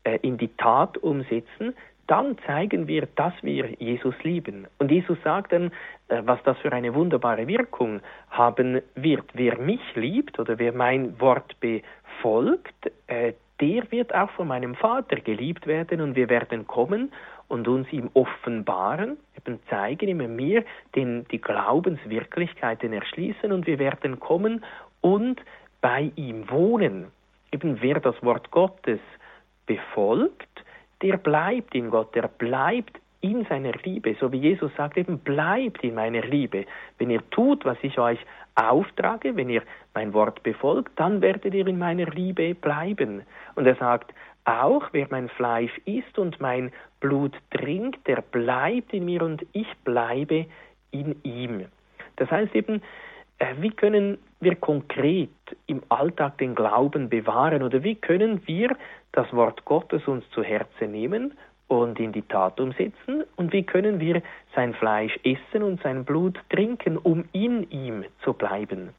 Speaker 2: äh, in die Tat umsetzen, dann zeigen wir, dass wir Jesus lieben. Und Jesus sagt dann, äh, was das für eine wunderbare Wirkung haben wird. Wer mich liebt oder wer mein Wort befolgt, äh, der wird auch von meinem Vater geliebt werden und wir werden kommen und uns ihm offenbaren, eben zeigen immer mir den, die Glaubenswirklichkeiten erschließen und wir werden kommen und bei ihm wohnen. Eben wer das Wort Gottes befolgt, der bleibt in Gott, der bleibt in seiner Liebe, so wie Jesus sagt, eben bleibt in meiner Liebe. Wenn ihr tut, was ich euch auftrage, wenn ihr mein Wort befolgt, dann werdet ihr in meiner Liebe bleiben. Und er sagt, auch wer mein Fleisch isst und mein Blut trinkt, der bleibt in mir und ich bleibe in ihm. Das heißt eben, äh, wie können wir konkret im Alltag den Glauben bewahren oder wie können wir das Wort Gottes uns zu Herzen nehmen und in die Tat umsetzen und wie können wir sein Fleisch essen und sein Blut trinken, um in ihm zu bleiben.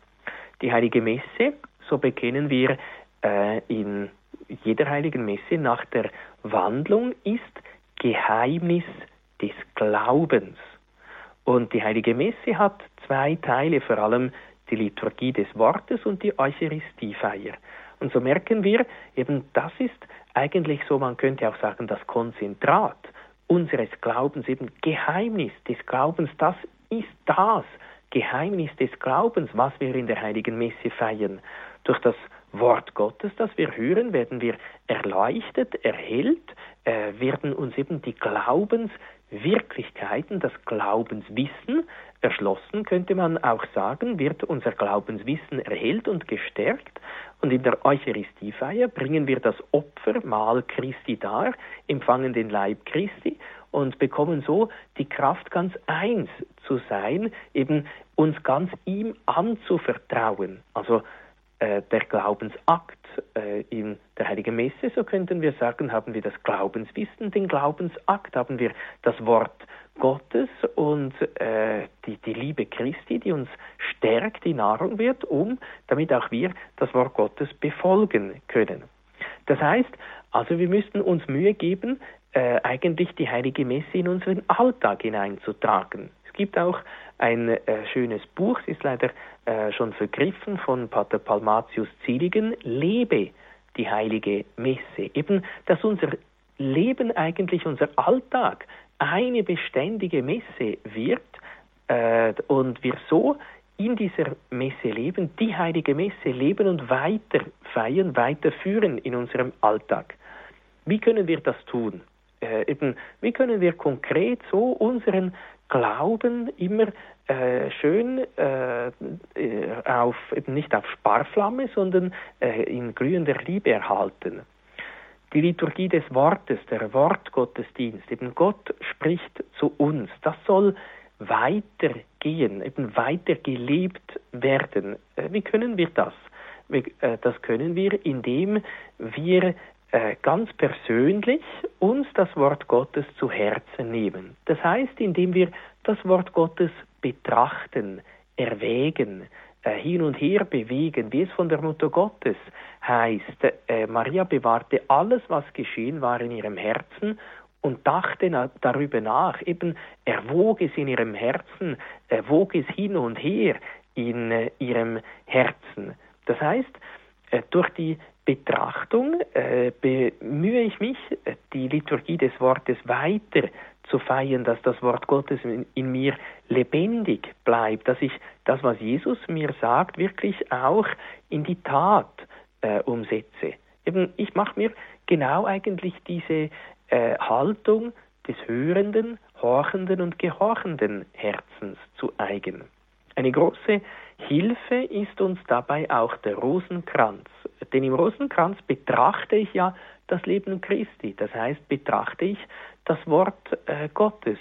Speaker 2: Die heilige Messe, so bekennen wir äh, in jeder heiligen Messe nach der Wandlung, ist Geheimnis des Glaubens. Und die heilige Messe hat zwei Teile, vor allem die Liturgie des Wortes und die Eucharistiefeier. Und so merken wir, eben das ist eigentlich so, man könnte auch sagen, das Konzentrat unseres Glaubens, eben Geheimnis des Glaubens, das ist das Geheimnis des Glaubens, was wir in der heiligen Messe feiern. Durch das Wort Gottes, das wir hören, werden wir erleuchtet, erhellt, äh, werden uns eben die Glaubenswirklichkeiten, das Glaubenswissen erschlossen, könnte man auch sagen, wird unser Glaubenswissen erhellt und gestärkt. Und in der Eucharistiefeier bringen wir das Opfermahl Christi dar, empfangen den Leib Christi und bekommen so die Kraft, ganz eins zu sein, eben uns ganz ihm anzuvertrauen. Also der Glaubensakt äh, in der Heiligen Messe, so könnten wir sagen, haben wir das Glaubenswissen, den Glaubensakt, haben wir das Wort Gottes und äh, die, die Liebe Christi, die uns stärkt, die Nahrung wird, um, damit auch wir das Wort Gottes befolgen können. Das heißt, also wir müssten uns Mühe geben, äh, eigentlich die Heilige Messe in unseren Alltag hineinzutragen. Es gibt auch ein äh, schönes Buch, es ist leider äh, schon vergriffen von Pater Palmatius Zieligen, Lebe die heilige Messe. Eben, dass unser Leben eigentlich, unser Alltag eine beständige Messe wird äh, und wir so in dieser Messe leben, die heilige Messe leben und weiter feiern, weiterführen in unserem Alltag. Wie können wir das tun? Äh, eben, wie können wir konkret so unseren Glauben immer äh, schön äh, äh, auf, eben nicht auf Sparflamme, sondern äh, in glühender Liebe erhalten. Die Liturgie des Wortes, der Wortgottesdienst, eben Gott spricht zu uns, das soll weitergehen, eben weiter gelebt werden. Äh, wie können wir das? Das können wir, indem wir ganz persönlich uns das Wort Gottes zu Herzen nehmen. Das heißt, indem wir das Wort Gottes betrachten, erwägen, äh, hin und her bewegen, wie es von der Mutter Gottes heißt. Äh, Maria bewahrte alles, was geschehen war in ihrem Herzen und dachte darüber nach, eben erwog es in ihrem Herzen, erwog es hin und her in äh, ihrem Herzen. Das heißt, durch die Betrachtung bemühe ich mich, die Liturgie des Wortes weiter zu feiern, dass das Wort Gottes in, in, mir lebendig bleibt, dass ich das, was Jesus mir sagt, wirklich auch in die Tat äh, umsetze. Eben, ich mache mir genau eigentlich diese äh, Haltung des hörenden, horchenden und gehorchenden Herzens zu eigen. Eine große Hilfe ist uns dabei auch der Rosenkranz. Denn im Rosenkranz betrachte ich ja das Leben Christi. Das heißt, betrachte ich das Wort äh, Gottes.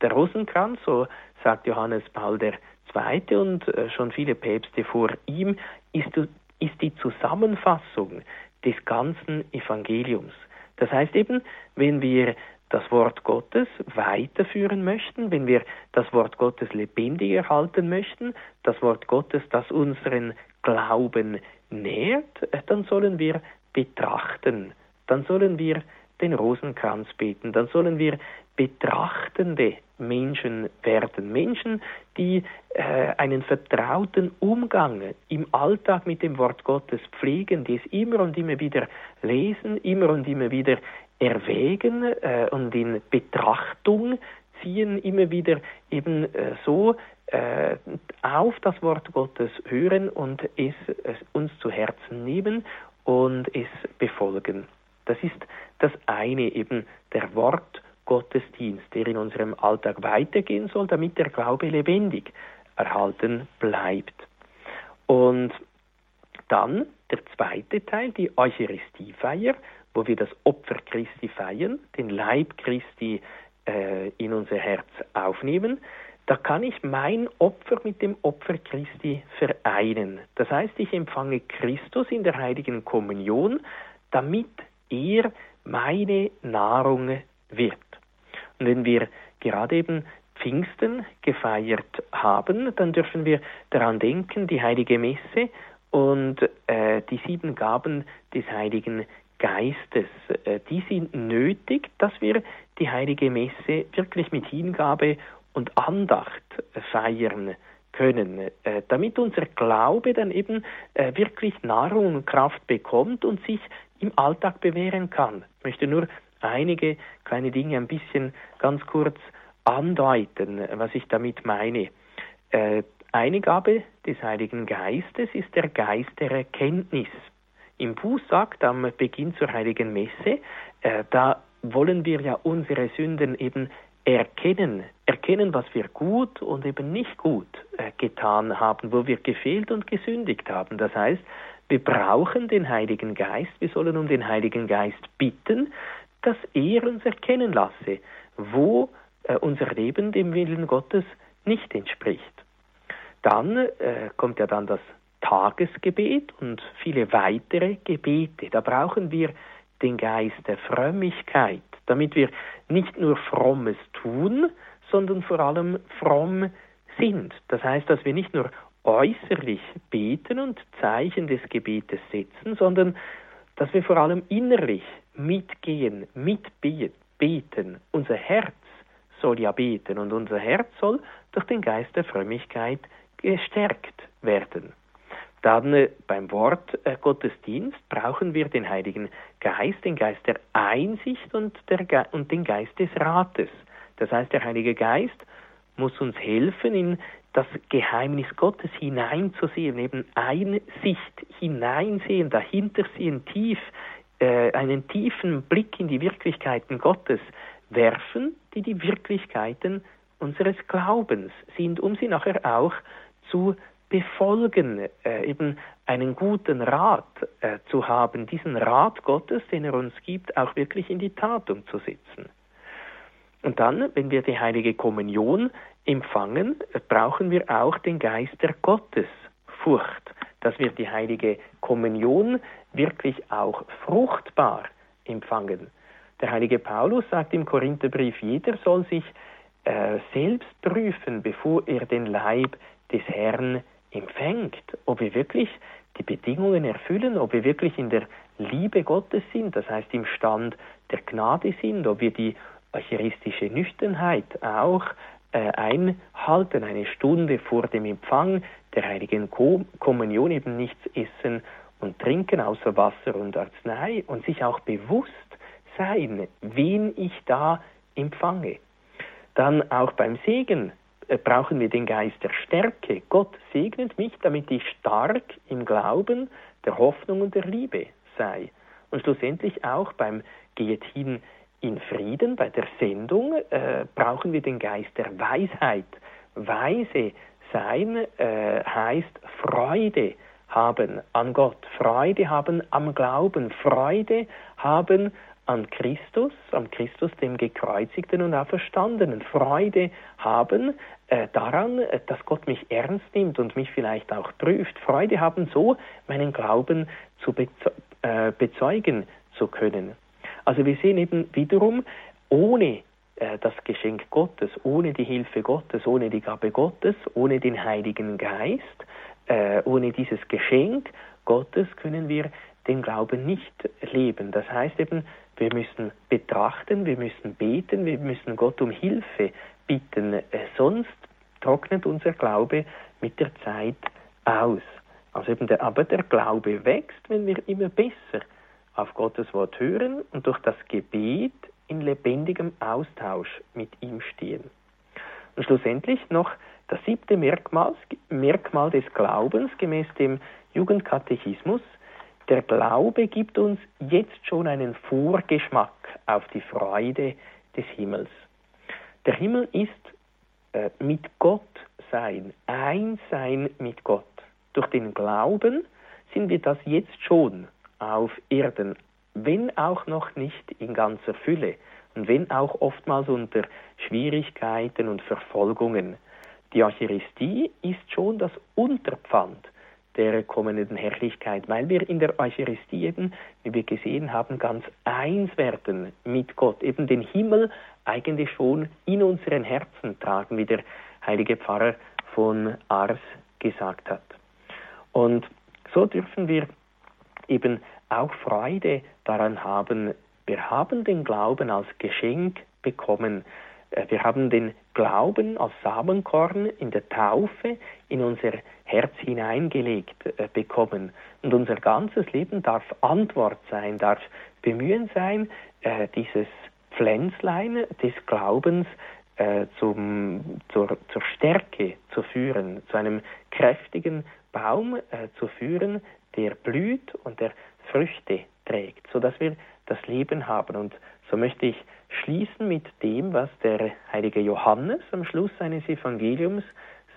Speaker 2: Der Rosenkranz, so sagt Johannes Paul II. und äh, schon viele Päpste vor ihm, ist, ist die Zusammenfassung des ganzen Evangeliums. Das heißt eben, wenn wir das Wort Gottes weiterführen möchten, wenn wir das Wort Gottes lebendig erhalten möchten, das Wort Gottes, das unseren Glauben nährt, dann sollen wir betrachten, dann sollen wir den Rosenkranz beten, dann sollen wir betrachtende Menschen werden. Menschen, die äh, einen vertrauten Umgang im Alltag mit dem Wort Gottes pflegen, die es immer und immer wieder lesen, immer und immer wieder erwägen äh, und in Betrachtung ziehen, immer wieder eben äh, so äh, auf das Wort Gottes hören und es, es uns zu Herzen nehmen und es befolgen. Das ist das eine eben der Wort Gottesdienst, der in unserem Alltag weitergehen soll, damit der Glaube lebendig erhalten bleibt. Und dann der zweite Teil, die Eucharistiefeier, wo wir das Opfer Christi feiern, den Leib Christi äh, in unser Herz aufnehmen, da kann ich mein Opfer mit dem Opfer Christi vereinen. Das heißt, ich empfange Christus in der heiligen Kommunion, damit er meine Nahrung wird. Und wenn wir gerade eben Pfingsten gefeiert haben, dann dürfen wir daran denken, die heilige Messe und äh, die sieben Gaben des Heiligen Geistes, äh, die sind nötig, dass wir die heilige Messe wirklich mit Hingabe und Andacht feiern können, äh, damit unser Glaube dann eben äh, wirklich Nahrung und Kraft bekommt und sich im Alltag bewähren kann. Ich möchte nur einige kleine Dinge ein bisschen ganz kurz andeuten, was ich damit meine. Eine Gabe des Heiligen Geistes ist der Geist der Erkenntnis im Buß sagt am Beginn zur Heiligen Messe, äh, da wollen wir ja unsere Sünden eben erkennen, erkennen, was wir gut und eben nicht gut äh, getan haben, wo wir gefehlt und gesündigt haben. Das heißt, wir brauchen den Heiligen Geist, wir sollen um den Heiligen Geist bitten, dass er uns erkennen lasse, wo äh, unser Leben dem Willen Gottes nicht entspricht. Dann äh, kommt ja dann das Tagesgebet und viele weitere Gebete. Da brauchen wir den Geist der Frömmigkeit, damit wir nicht nur frommes tun, sondern vor allem fromm sind. Das heißt, dass wir nicht nur äußerlich beten und Zeichen des Gebetes setzen, sondern dass wir vor allem innerlich mitgehen, mitbeten. Unser Herz soll ja beten und unser Herz soll durch den Geist der Frömmigkeit gestärkt werden. Dann äh, beim Wort äh, Gottesdienst brauchen wir den Heiligen Geist, den Geist der Einsicht und, der und den Geist des Rates. Das heißt, der Heilige Geist muss uns helfen, in das Geheimnis Gottes hineinzusehen, eben Einsicht hineinsehen, dahinter sehen, tief, äh, einen tiefen Blick in die Wirklichkeiten Gottes werfen, die die Wirklichkeiten unseres Glaubens sind, um sie nachher auch zu befolgen, äh, eben einen guten Rat äh, zu haben, diesen Rat Gottes, den er uns gibt, auch wirklich in die Tat umzusetzen. Und dann, wenn wir die heilige Kommunion empfangen, brauchen wir auch den Geist der Gottesfurcht, dass wir die heilige Kommunion wirklich auch fruchtbar empfangen. Der heilige Paulus sagt im Korintherbrief, jeder soll sich äh, selbst prüfen, bevor er den Leib des Herrn empfängt, ob wir wirklich die Bedingungen erfüllen, ob wir wirklich in der Liebe Gottes sind, das heißt im Stand der Gnade sind, ob wir die eucharistische Nüchternheit auch einhalten, eine Stunde vor dem Empfang der heiligen Kommunion eben nichts essen und trinken außer Wasser und Arznei und sich auch bewusst sein, wen ich da empfange. Dann auch beim Segen äh, brauchen wir den Geist der Stärke. Gott segnet mich, damit ich stark im Glauben, der Hoffnung und der Liebe sei. Und schlussendlich auch beim Geht hin in Frieden, bei der Sendung, äh, brauchen wir den Geist der Weisheit. Weise sein äh, heißt Freude haben an Gott, Freude haben am Glauben, Freude haben an Christus, am Christus, dem gekreuzigten und auferstandenen, Freude haben äh, daran, äh, dass Gott mich ernst nimmt und mich vielleicht auch prüft, Freude haben, so meinen Glauben zu äh, bezeugen zu können. Also wir sehen eben wiederum, ohne äh, das Geschenk Gottes, ohne die Hilfe Gottes, ohne die Gabe Gottes, ohne den Heiligen Geist, äh, ohne dieses Geschenk Gottes können wir den Glauben nicht leben. Das heißt eben, wir müssen betrachten, wir müssen beten, wir müssen Gott um Hilfe bitten, äh, sonst trocknet unser Glaube mit der Zeit aus. Also eben der, aber der Glaube wächst, wenn wir immer besser auf Gottes Wort hören und durch das Gebet in lebendigem Austausch mit ihm stehen. Und schlussendlich noch das siebte Merkmal, Merkmal des Glaubens gemäß dem Jugendkatechismus. Der Glaube gibt uns jetzt schon einen Vorgeschmack auf die Freude des Himmels. Der Himmel ist äh, mit Gott sein, ein Sein mit Gott. Durch den Glauben sind wir das jetzt schon auf Erden, wenn auch noch nicht in ganzer Fülle und wenn auch oftmals unter Schwierigkeiten und Verfolgungen. Die Eucharistie ist schon das Unterpfand der kommenden Herrlichkeit, weil wir in der Eucharistie eben, wie wir gesehen haben, ganz eins werden mit Gott, eben den Himmel eigentlich schon in unseren Herzen tragen, wie der heilige Pfarrer von Ars gesagt hat. Und so dürfen wir eben auch Freude daran haben, wir haben den Glauben als Geschenk bekommen. Äh, wir haben den Glauben als Samenkorn in der Taufe in unser Herz hineingelegt äh, bekommen. Und unser ganzes Leben darf Antwort sein, darf Bemühen sein, äh, dieses Pflänzlein des Glaubens zum, zur, zur Stärke zu führen, zu einem kräftigen Baum zu führen, der blüht und der Früchte trägt, sodass wir das Leben haben. Und so möchte ich schließen mit dem, was der heilige Johannes am Schluss seines Evangeliums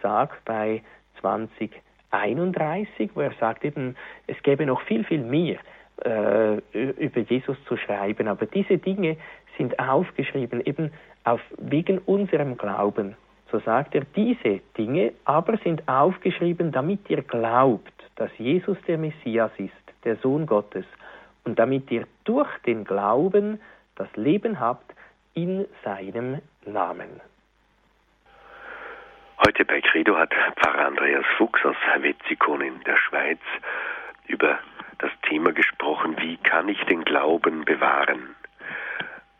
Speaker 2: sagt bei 2031, wo er sagt eben, es gäbe noch viel, viel mehr äh, über Jesus zu schreiben, aber diese Dinge sind aufgeschrieben eben auf, wegen unserem Glauben. So sagt er, diese Dinge aber sind aufgeschrieben, damit ihr glaubt, dass Jesus der Messias ist, der Sohn Gottes, und damit ihr durch den Glauben das Leben habt in seinem Namen.
Speaker 1: Heute bei Credo hat Pfarrer Andreas Fuchs aus Wetzikon in der Schweiz über das Thema gesprochen, wie kann ich den Glauben bewahren?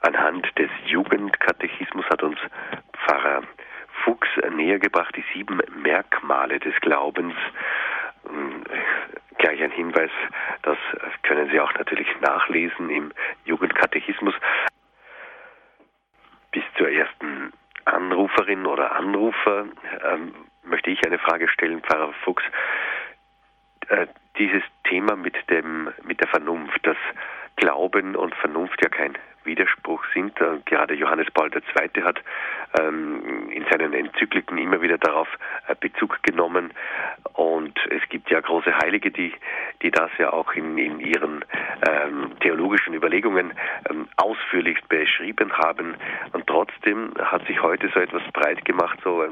Speaker 1: Anhand des Jugendkatechismus hat uns Pfarrer Fuchs nähergebracht die sieben Merkmale des Glaubens, Gleich ein Hinweis, das können Sie auch natürlich nachlesen im Jugendkatechismus. Bis zur ersten Anruferin oder Anrufer ähm, möchte ich eine Frage stellen, Pfarrer Fuchs. Äh, dieses Thema mit dem mit der Vernunft, dass Glauben und Vernunft ja kein Widerspruch sind. Äh, gerade Johannes Paul II. hat ähm, in seinen Enzykliken immer wieder darauf äh, Bezug genommen. Und es gibt ja große Heilige, die, die das ja auch in, in ihren ähm, theologischen Überlegungen ähm, ausführlich beschrieben haben. Und trotzdem hat sich heute so etwas breit gemacht, so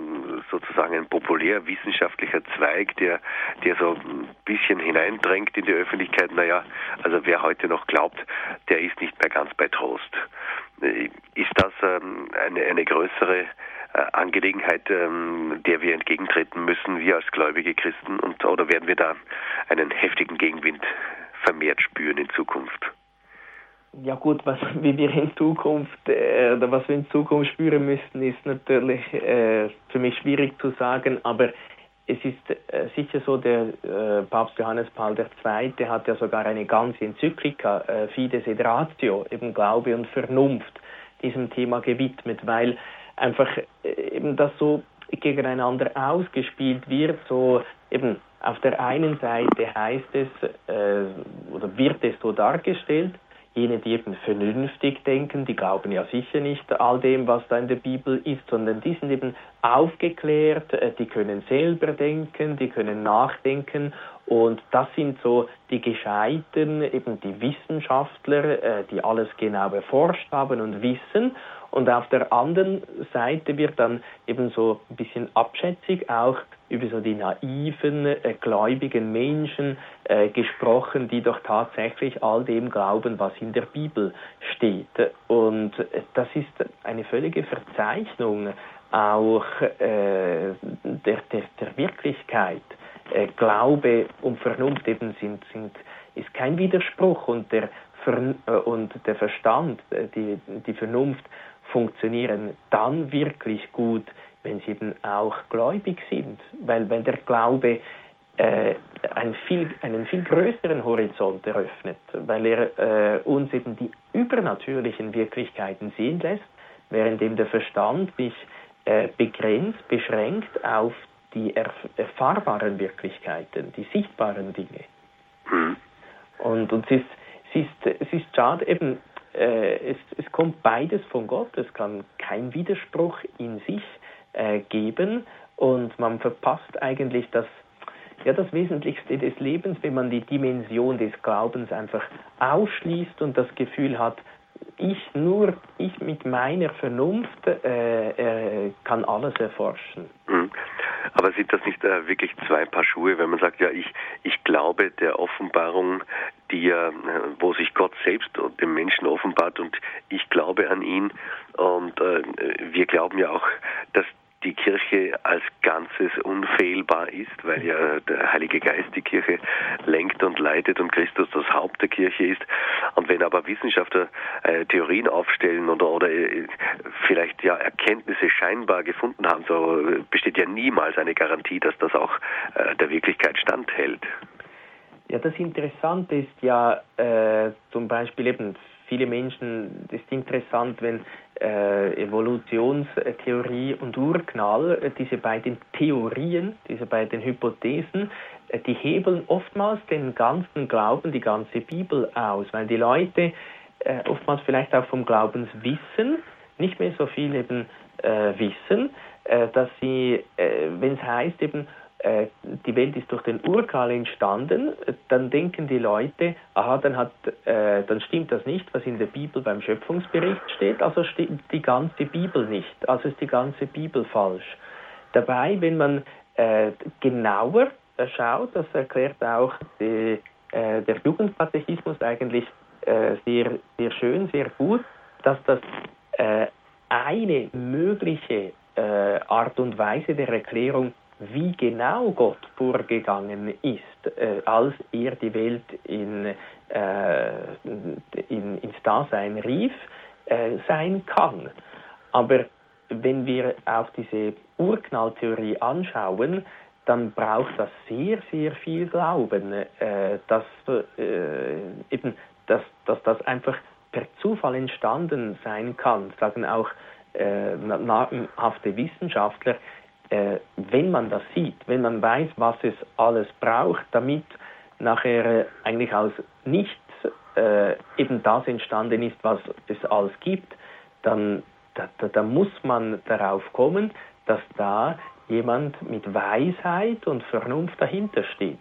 Speaker 1: sozusagen ein populärwissenschaftlicher Zweig, der, der so ein bisschen hineindrängt in die Öffentlichkeit. Naja, also wer heute noch glaubt, der ist nicht mehr ganz bei Trost. Ist das ähm, eine, eine größere äh, Angelegenheit, ähm, der wir entgegentreten müssen, wir als gläubige Christen, und, oder werden wir da einen heftigen Gegenwind vermehrt spüren in Zukunft?
Speaker 2: Ja gut, was wie wir in Zukunft äh, was wir in Zukunft spüren müssen, ist natürlich äh, für mich schwierig zu sagen, aber es ist äh, sicher so, der äh, Papst Johannes Paul II. hat ja sogar eine ganze Enzyklika, äh, Fides et Ratio, eben Glaube und Vernunft, diesem Thema gewidmet, weil einfach eben das so gegeneinander ausgespielt wird, so eben auf der einen Seite heißt es oder wird es so dargestellt, jene, die eben vernünftig denken, die glauben ja sicher nicht all dem, was da in der Bibel ist, sondern die sind eben aufgeklärt, äh, die können selber denken, die können nachdenken und das sind so die Gescheiten, eben die Wissenschaftler, äh, die alles genau erforscht haben und wissen. Und auf der anderen Seite wird dann eben so ein bisschen abschätzig auch über so die naiven, äh, gläubigen Menschen äh, gesprochen, die doch tatsächlich all dem glauben, was in der Bibel steht. Und äh, das ist eine völlige Verzeichnung auch äh, der, der, der Wirklichkeit. Äh, Glaube und Vernunft eben sind, sind, ist kein Widerspruch und der, Ver, äh, und der Verstand, die, die Vernunft funktionieren dann wirklich gut, wenn sie eben auch gläubig sind, weil, weil der Glaube äh, einen, viel, einen viel größeren Horizont eröffnet, weil er äh, uns eben die übernatürlichen Wirklichkeiten sehen lässt, während eben der Verstand sich äh, begrenzt, beschränkt auf die erf erfahrbaren Wirklichkeiten, die sichtbaren Dinge. Mhm. Und, und es, ist, es, ist, es ist schade, eben, es, es kommt beides von Gott, es kann kein Widerspruch in sich äh, geben. Und man verpasst eigentlich das, ja, das Wesentlichste des Lebens, wenn man die Dimension des Glaubens einfach ausschließt und das Gefühl hat, ich nur, ich mit meiner Vernunft äh, äh, kann alles erforschen.
Speaker 1: Aber sind das nicht äh, wirklich zwei Paar Schuhe, wenn man sagt, ja, ich, ich glaube der Offenbarung, die äh, wo sich Gott selbst dem Menschen offenbart und ich glaube an ihn. Und äh, wir glauben ja auch, dass die Kirche als Ganzes unfehlbar ist, weil ja der Heilige Geist die Kirche lenkt und leitet und Christus das Haupt der Kirche ist. Und wenn aber Wissenschaftler äh, Theorien aufstellen oder, oder äh, vielleicht ja Erkenntnisse scheinbar gefunden haben, so besteht ja niemals eine Garantie, dass das auch äh, der Wirklichkeit standhält.
Speaker 2: Ja, das Interessante ist ja äh, zum Beispiel eben viele Menschen, das ist interessant, wenn äh, Evolutionstheorie und Urknall, äh, diese beiden Theorien, diese beiden Hypothesen, äh, die hebeln oftmals den ganzen Glauben, die ganze Bibel aus, weil die Leute äh, oftmals vielleicht auch vom Glaubenswissen nicht mehr so viel eben äh, wissen, äh, dass sie, wenn es heißt eben, die Welt ist durch den Urknall entstanden, dann denken die Leute, aha, dann, hat, äh, dann stimmt das nicht, was in der Bibel beim Schöpfungsbericht steht, also stimmt die ganze Bibel nicht, also ist die ganze Bibel falsch. Dabei, wenn man äh, genauer schaut, das erklärt auch die, äh, der Jugendkatechismus eigentlich äh, sehr, sehr schön, sehr gut, dass das äh, eine mögliche Art und Weise der Erklärung wie genau Gott vorgegangen ist, äh, als er die Welt in, äh, in, ins Dasein rief, äh, sein kann. Aber wenn wir auch diese Urknalltheorie anschauen, dann braucht das sehr, sehr viel Glauben, äh, dass, äh, eben, dass, dass das einfach per Zufall entstanden sein kann, sagen auch äh, namhafte Wissenschaftler, äh, wenn man das sieht, wenn man weiß, was es alles braucht, damit nachher äh, eigentlich aus nichts äh, eben das entstanden ist, was es alles gibt, dann da, da, da muss man darauf kommen, dass da jemand mit Weisheit und Vernunft dahinter steht.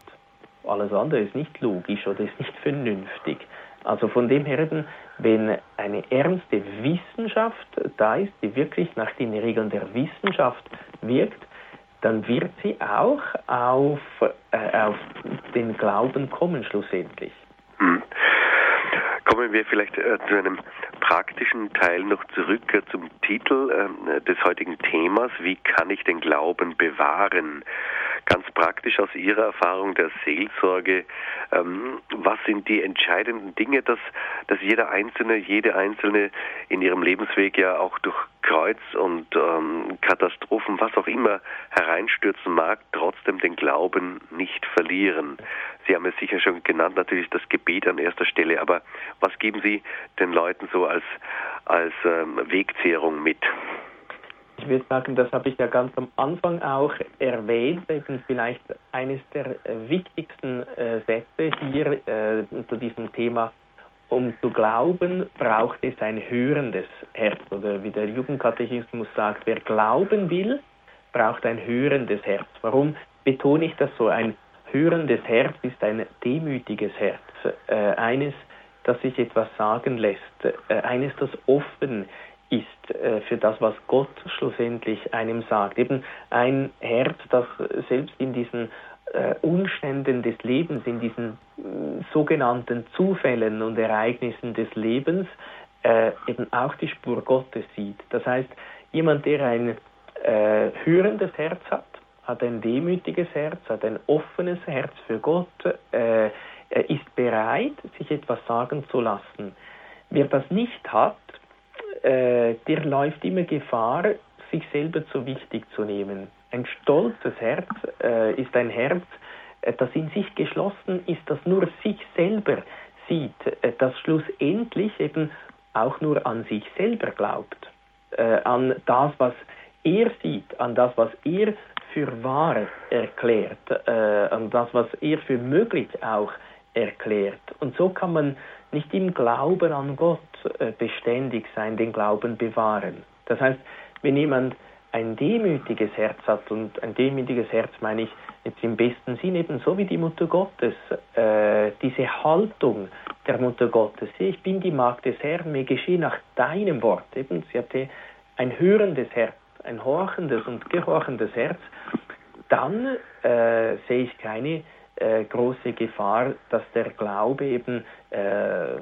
Speaker 2: Alles andere ist nicht logisch oder ist nicht vernünftig. Also von dem her eben, wenn eine ernste Wissenschaft da ist, die wirklich nach den Regeln der Wissenschaft wirkt, dann wird sie auch auf, äh, auf den Glauben kommen schlussendlich. Hm.
Speaker 1: Kommen wir vielleicht äh, zu einem praktischen Teil noch zurück äh, zum Titel äh, des heutigen Themas. Wie kann ich den Glauben bewahren? Ganz praktisch aus Ihrer Erfahrung der Seelsorge, ähm, was sind die entscheidenden Dinge, dass, dass jeder Einzelne, jede Einzelne in ihrem Lebensweg ja auch durch Kreuz und ähm, Katastrophen, was auch immer hereinstürzen mag, trotzdem den Glauben nicht verlieren. Sie haben es sicher schon genannt, natürlich das Gebet an erster Stelle, aber was geben Sie den Leuten so als, als ähm, Wegzehrung mit?
Speaker 2: Ich würde sagen, das habe ich ja ganz am Anfang auch erwähnt, eben vielleicht eines der wichtigsten äh, Sätze hier äh, zu diesem Thema. um zu glauben, braucht es ein hörendes Herz. Oder wie der Jugendkatechismus sagt, wer glauben will, braucht ein hörendes Herz. Warum betone ich das so? Ein hörendes Herz ist ein demütiges Herz. Äh, eines, das sich etwas sagen lässt. Äh, eines, das offen ist äh, für das, was Gott schlussendlich einem sagt. Eben ein Herz, das selbst in diesen äh, Umständen des Lebens, in diesen äh, sogenannten Zufällen und Ereignissen des Lebens äh, eben auch die Spur Gottes sieht. Das heißt, jemand, der ein äh, hörendes Herz hat, hat ein demütiges Herz, hat ein offenes Herz für Gott, äh, ist bereit, sich etwas sagen zu lassen. Wer das nicht hat, äh, der läuft immer Gefahr, sich selber zu wichtig zu nehmen. Ein stolzes Herz äh, ist ein Herz, äh, das in sich geschlossen ist, das nur sich selber sieht, äh, das schlussendlich eben auch nur an sich selber glaubt, äh, an das, was er sieht, an das, was er für wahr erklärt, an das, was er für möglich auch erklärt. Und so kann man nicht im Glauben an Gott äh, beständig sein, den Glauben bewahren. Das heißt, wenn jemand ein demütiges Herz hat, und ein demütiges Herz meine ich jetzt im besten Sinn eben so wie die Mutter Gottes, äh, diese Haltung der Mutter Gottes, ich bin die Magd des Herrn, mir geschehe nach deinem Wort. Eben, sie hatte ein hörendes Herz, ein horchendes und gehorchendes Herz, dann äh, sehe ich keine äh, große Gefahr, dass der Glaube eben, äh,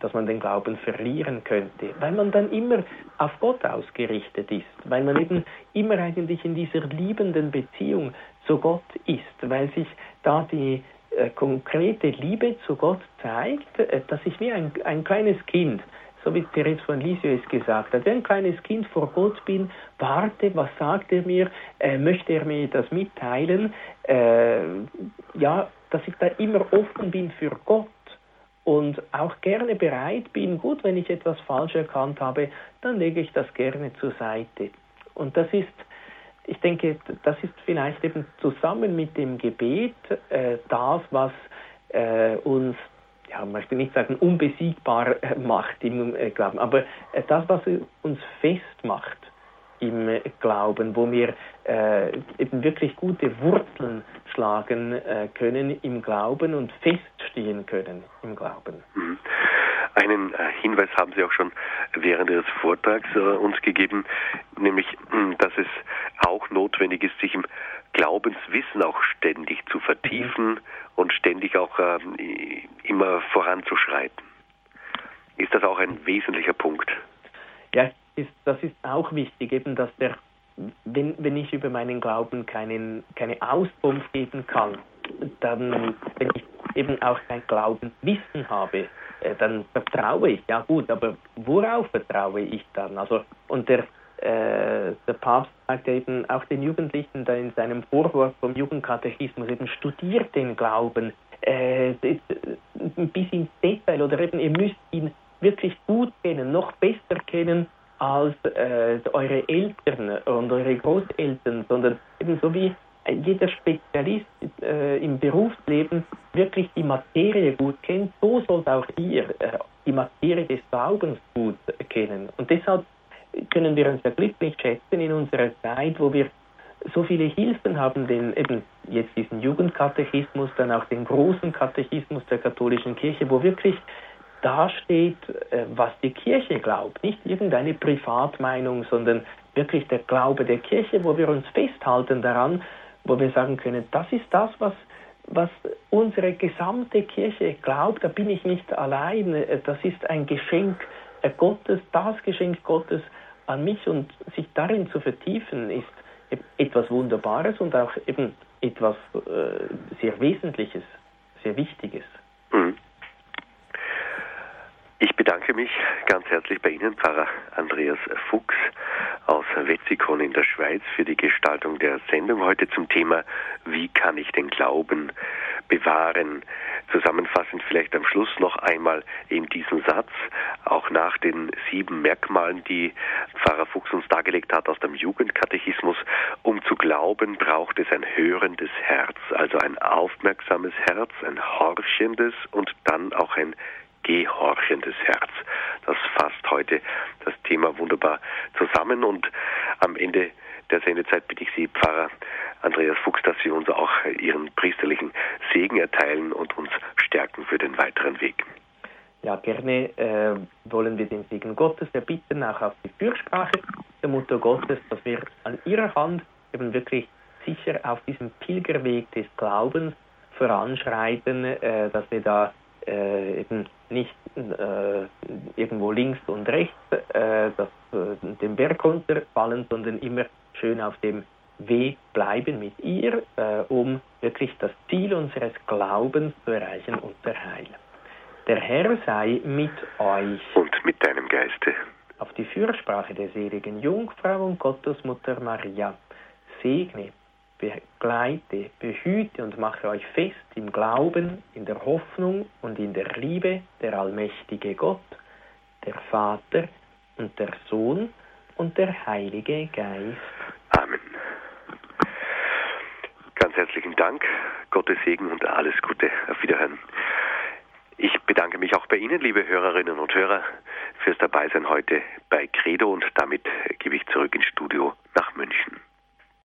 Speaker 2: dass man den Glauben verlieren könnte, weil man dann immer auf Gott ausgerichtet ist, weil man eben immer eigentlich in dieser liebenden Beziehung zu Gott ist, weil sich da die äh, konkrete Liebe zu Gott zeigt, äh, dass ich wie ein, ein kleines Kind so wie Therese von Lisieux es gesagt hat, wenn ein kleines Kind vor Gott bin, warte, was sagt er mir, äh, möchte er mir das mitteilen, äh, ja, dass ich da immer offen bin für Gott und auch gerne bereit bin, gut, wenn ich etwas falsch erkannt habe, dann lege ich das gerne zur Seite. Und das ist, ich denke, das ist vielleicht eben zusammen mit dem Gebet äh, das, was äh, uns ja, man möchte nicht sagen unbesiegbar äh, macht im äh, Glauben, aber äh, das, was uns festmacht im Glauben, wo wir äh, eben wirklich gute Wurzeln schlagen äh, können im Glauben und feststehen können im Glauben.
Speaker 1: Einen Hinweis haben Sie auch schon während Ihres Vortrags äh, uns gegeben, nämlich, dass es auch notwendig ist, sich im Glaubenswissen auch ständig zu vertiefen und ständig auch äh, immer voranzuschreiten. Ist das auch ein wesentlicher Punkt?
Speaker 2: Ja, ist, das ist auch wichtig, eben, dass der, wenn, wenn ich über meinen Glauben keinen, keine Auskunft geben kann, dann, wenn ich eben auch kein Glaubenswissen habe, äh, dann vertraue ich. Ja gut, aber worauf vertraue ich dann? Also, und der äh, der Papst sagt eben auch den Jugendlichen da in seinem Vorwort vom Jugendkatechismus eben studiert den Glauben äh, bis ins Detail oder eben ihr müsst ihn wirklich gut kennen, noch besser kennen als äh, eure Eltern und eure Großeltern, sondern eben so wie jeder Spezialist äh, im Berufsleben wirklich die Materie gut kennt, so sollt auch ihr äh, die Materie des Glaubens gut kennen. Und deshalb können wir uns ja glücklich schätzen in unserer Zeit, wo wir so viele Hilfen haben, den eben jetzt diesen Jugendkatechismus, dann auch den großen Katechismus der katholischen Kirche, wo wirklich dasteht, äh, was die Kirche glaubt. Nicht irgendeine Privatmeinung, sondern wirklich der Glaube der Kirche, wo wir uns festhalten daran, wo wir sagen können, das ist das, was, was unsere gesamte Kirche glaubt, da bin ich nicht allein, das ist ein Geschenk äh, Gottes, das Geschenk Gottes an mich und sich darin zu vertiefen, ist etwas Wunderbares und auch eben etwas äh, sehr Wesentliches, sehr Wichtiges. Mhm.
Speaker 1: Ich bedanke mich ganz herzlich bei Ihnen, Pfarrer Andreas Fuchs aus Wetzikon in der Schweiz, für die Gestaltung der Sendung heute zum Thema Wie kann ich den Glauben bewahren? Zusammenfassend vielleicht am Schluss noch einmal in diesen Satz, auch nach den sieben Merkmalen, die Pfarrer Fuchs uns dargelegt hat aus dem Jugendkatechismus. Um zu glauben, braucht es ein hörendes Herz, also ein aufmerksames Herz, ein horchendes und dann auch ein gehorchendes Herz. Das fasst heute das Thema wunderbar zusammen und am Ende der Sendezeit bitte ich Sie, Pfarrer Andreas Fuchs, dass Sie uns auch Ihren priesterlichen Segen erteilen und uns stärken für den weiteren Weg.
Speaker 2: Ja, gerne äh, wollen wir den Segen Gottes erbitten, auch auf die Fürsprache der Mutter Gottes, dass wir an ihrer Hand eben wirklich sicher auf diesem Pilgerweg des Glaubens voranschreiten, äh, dass wir da äh, eben nicht äh, irgendwo links und rechts äh, das, äh, den Berg runterfallen, sondern immer schön auf dem Weg bleiben mit ihr, äh, um wirklich das Ziel unseres Glaubens zu erreichen und zu erheilen. Der Herr sei mit euch.
Speaker 1: Und mit deinem Geiste.
Speaker 2: Auf die Fürsprache der seligen Jungfrau und Gottesmutter Maria segne, begleite, behüte und mache euch fest im Glauben, in der Hoffnung und in der Liebe der allmächtige Gott, der Vater und der Sohn und der Heilige Geist.
Speaker 1: Amen. Ganz herzlichen Dank, Gottes Segen und alles Gute. Auf Wiederhören. Ich bedanke mich auch bei Ihnen, liebe Hörerinnen und Hörer, fürs Dabeisein heute bei Credo und damit gebe ich zurück ins Studio nach München.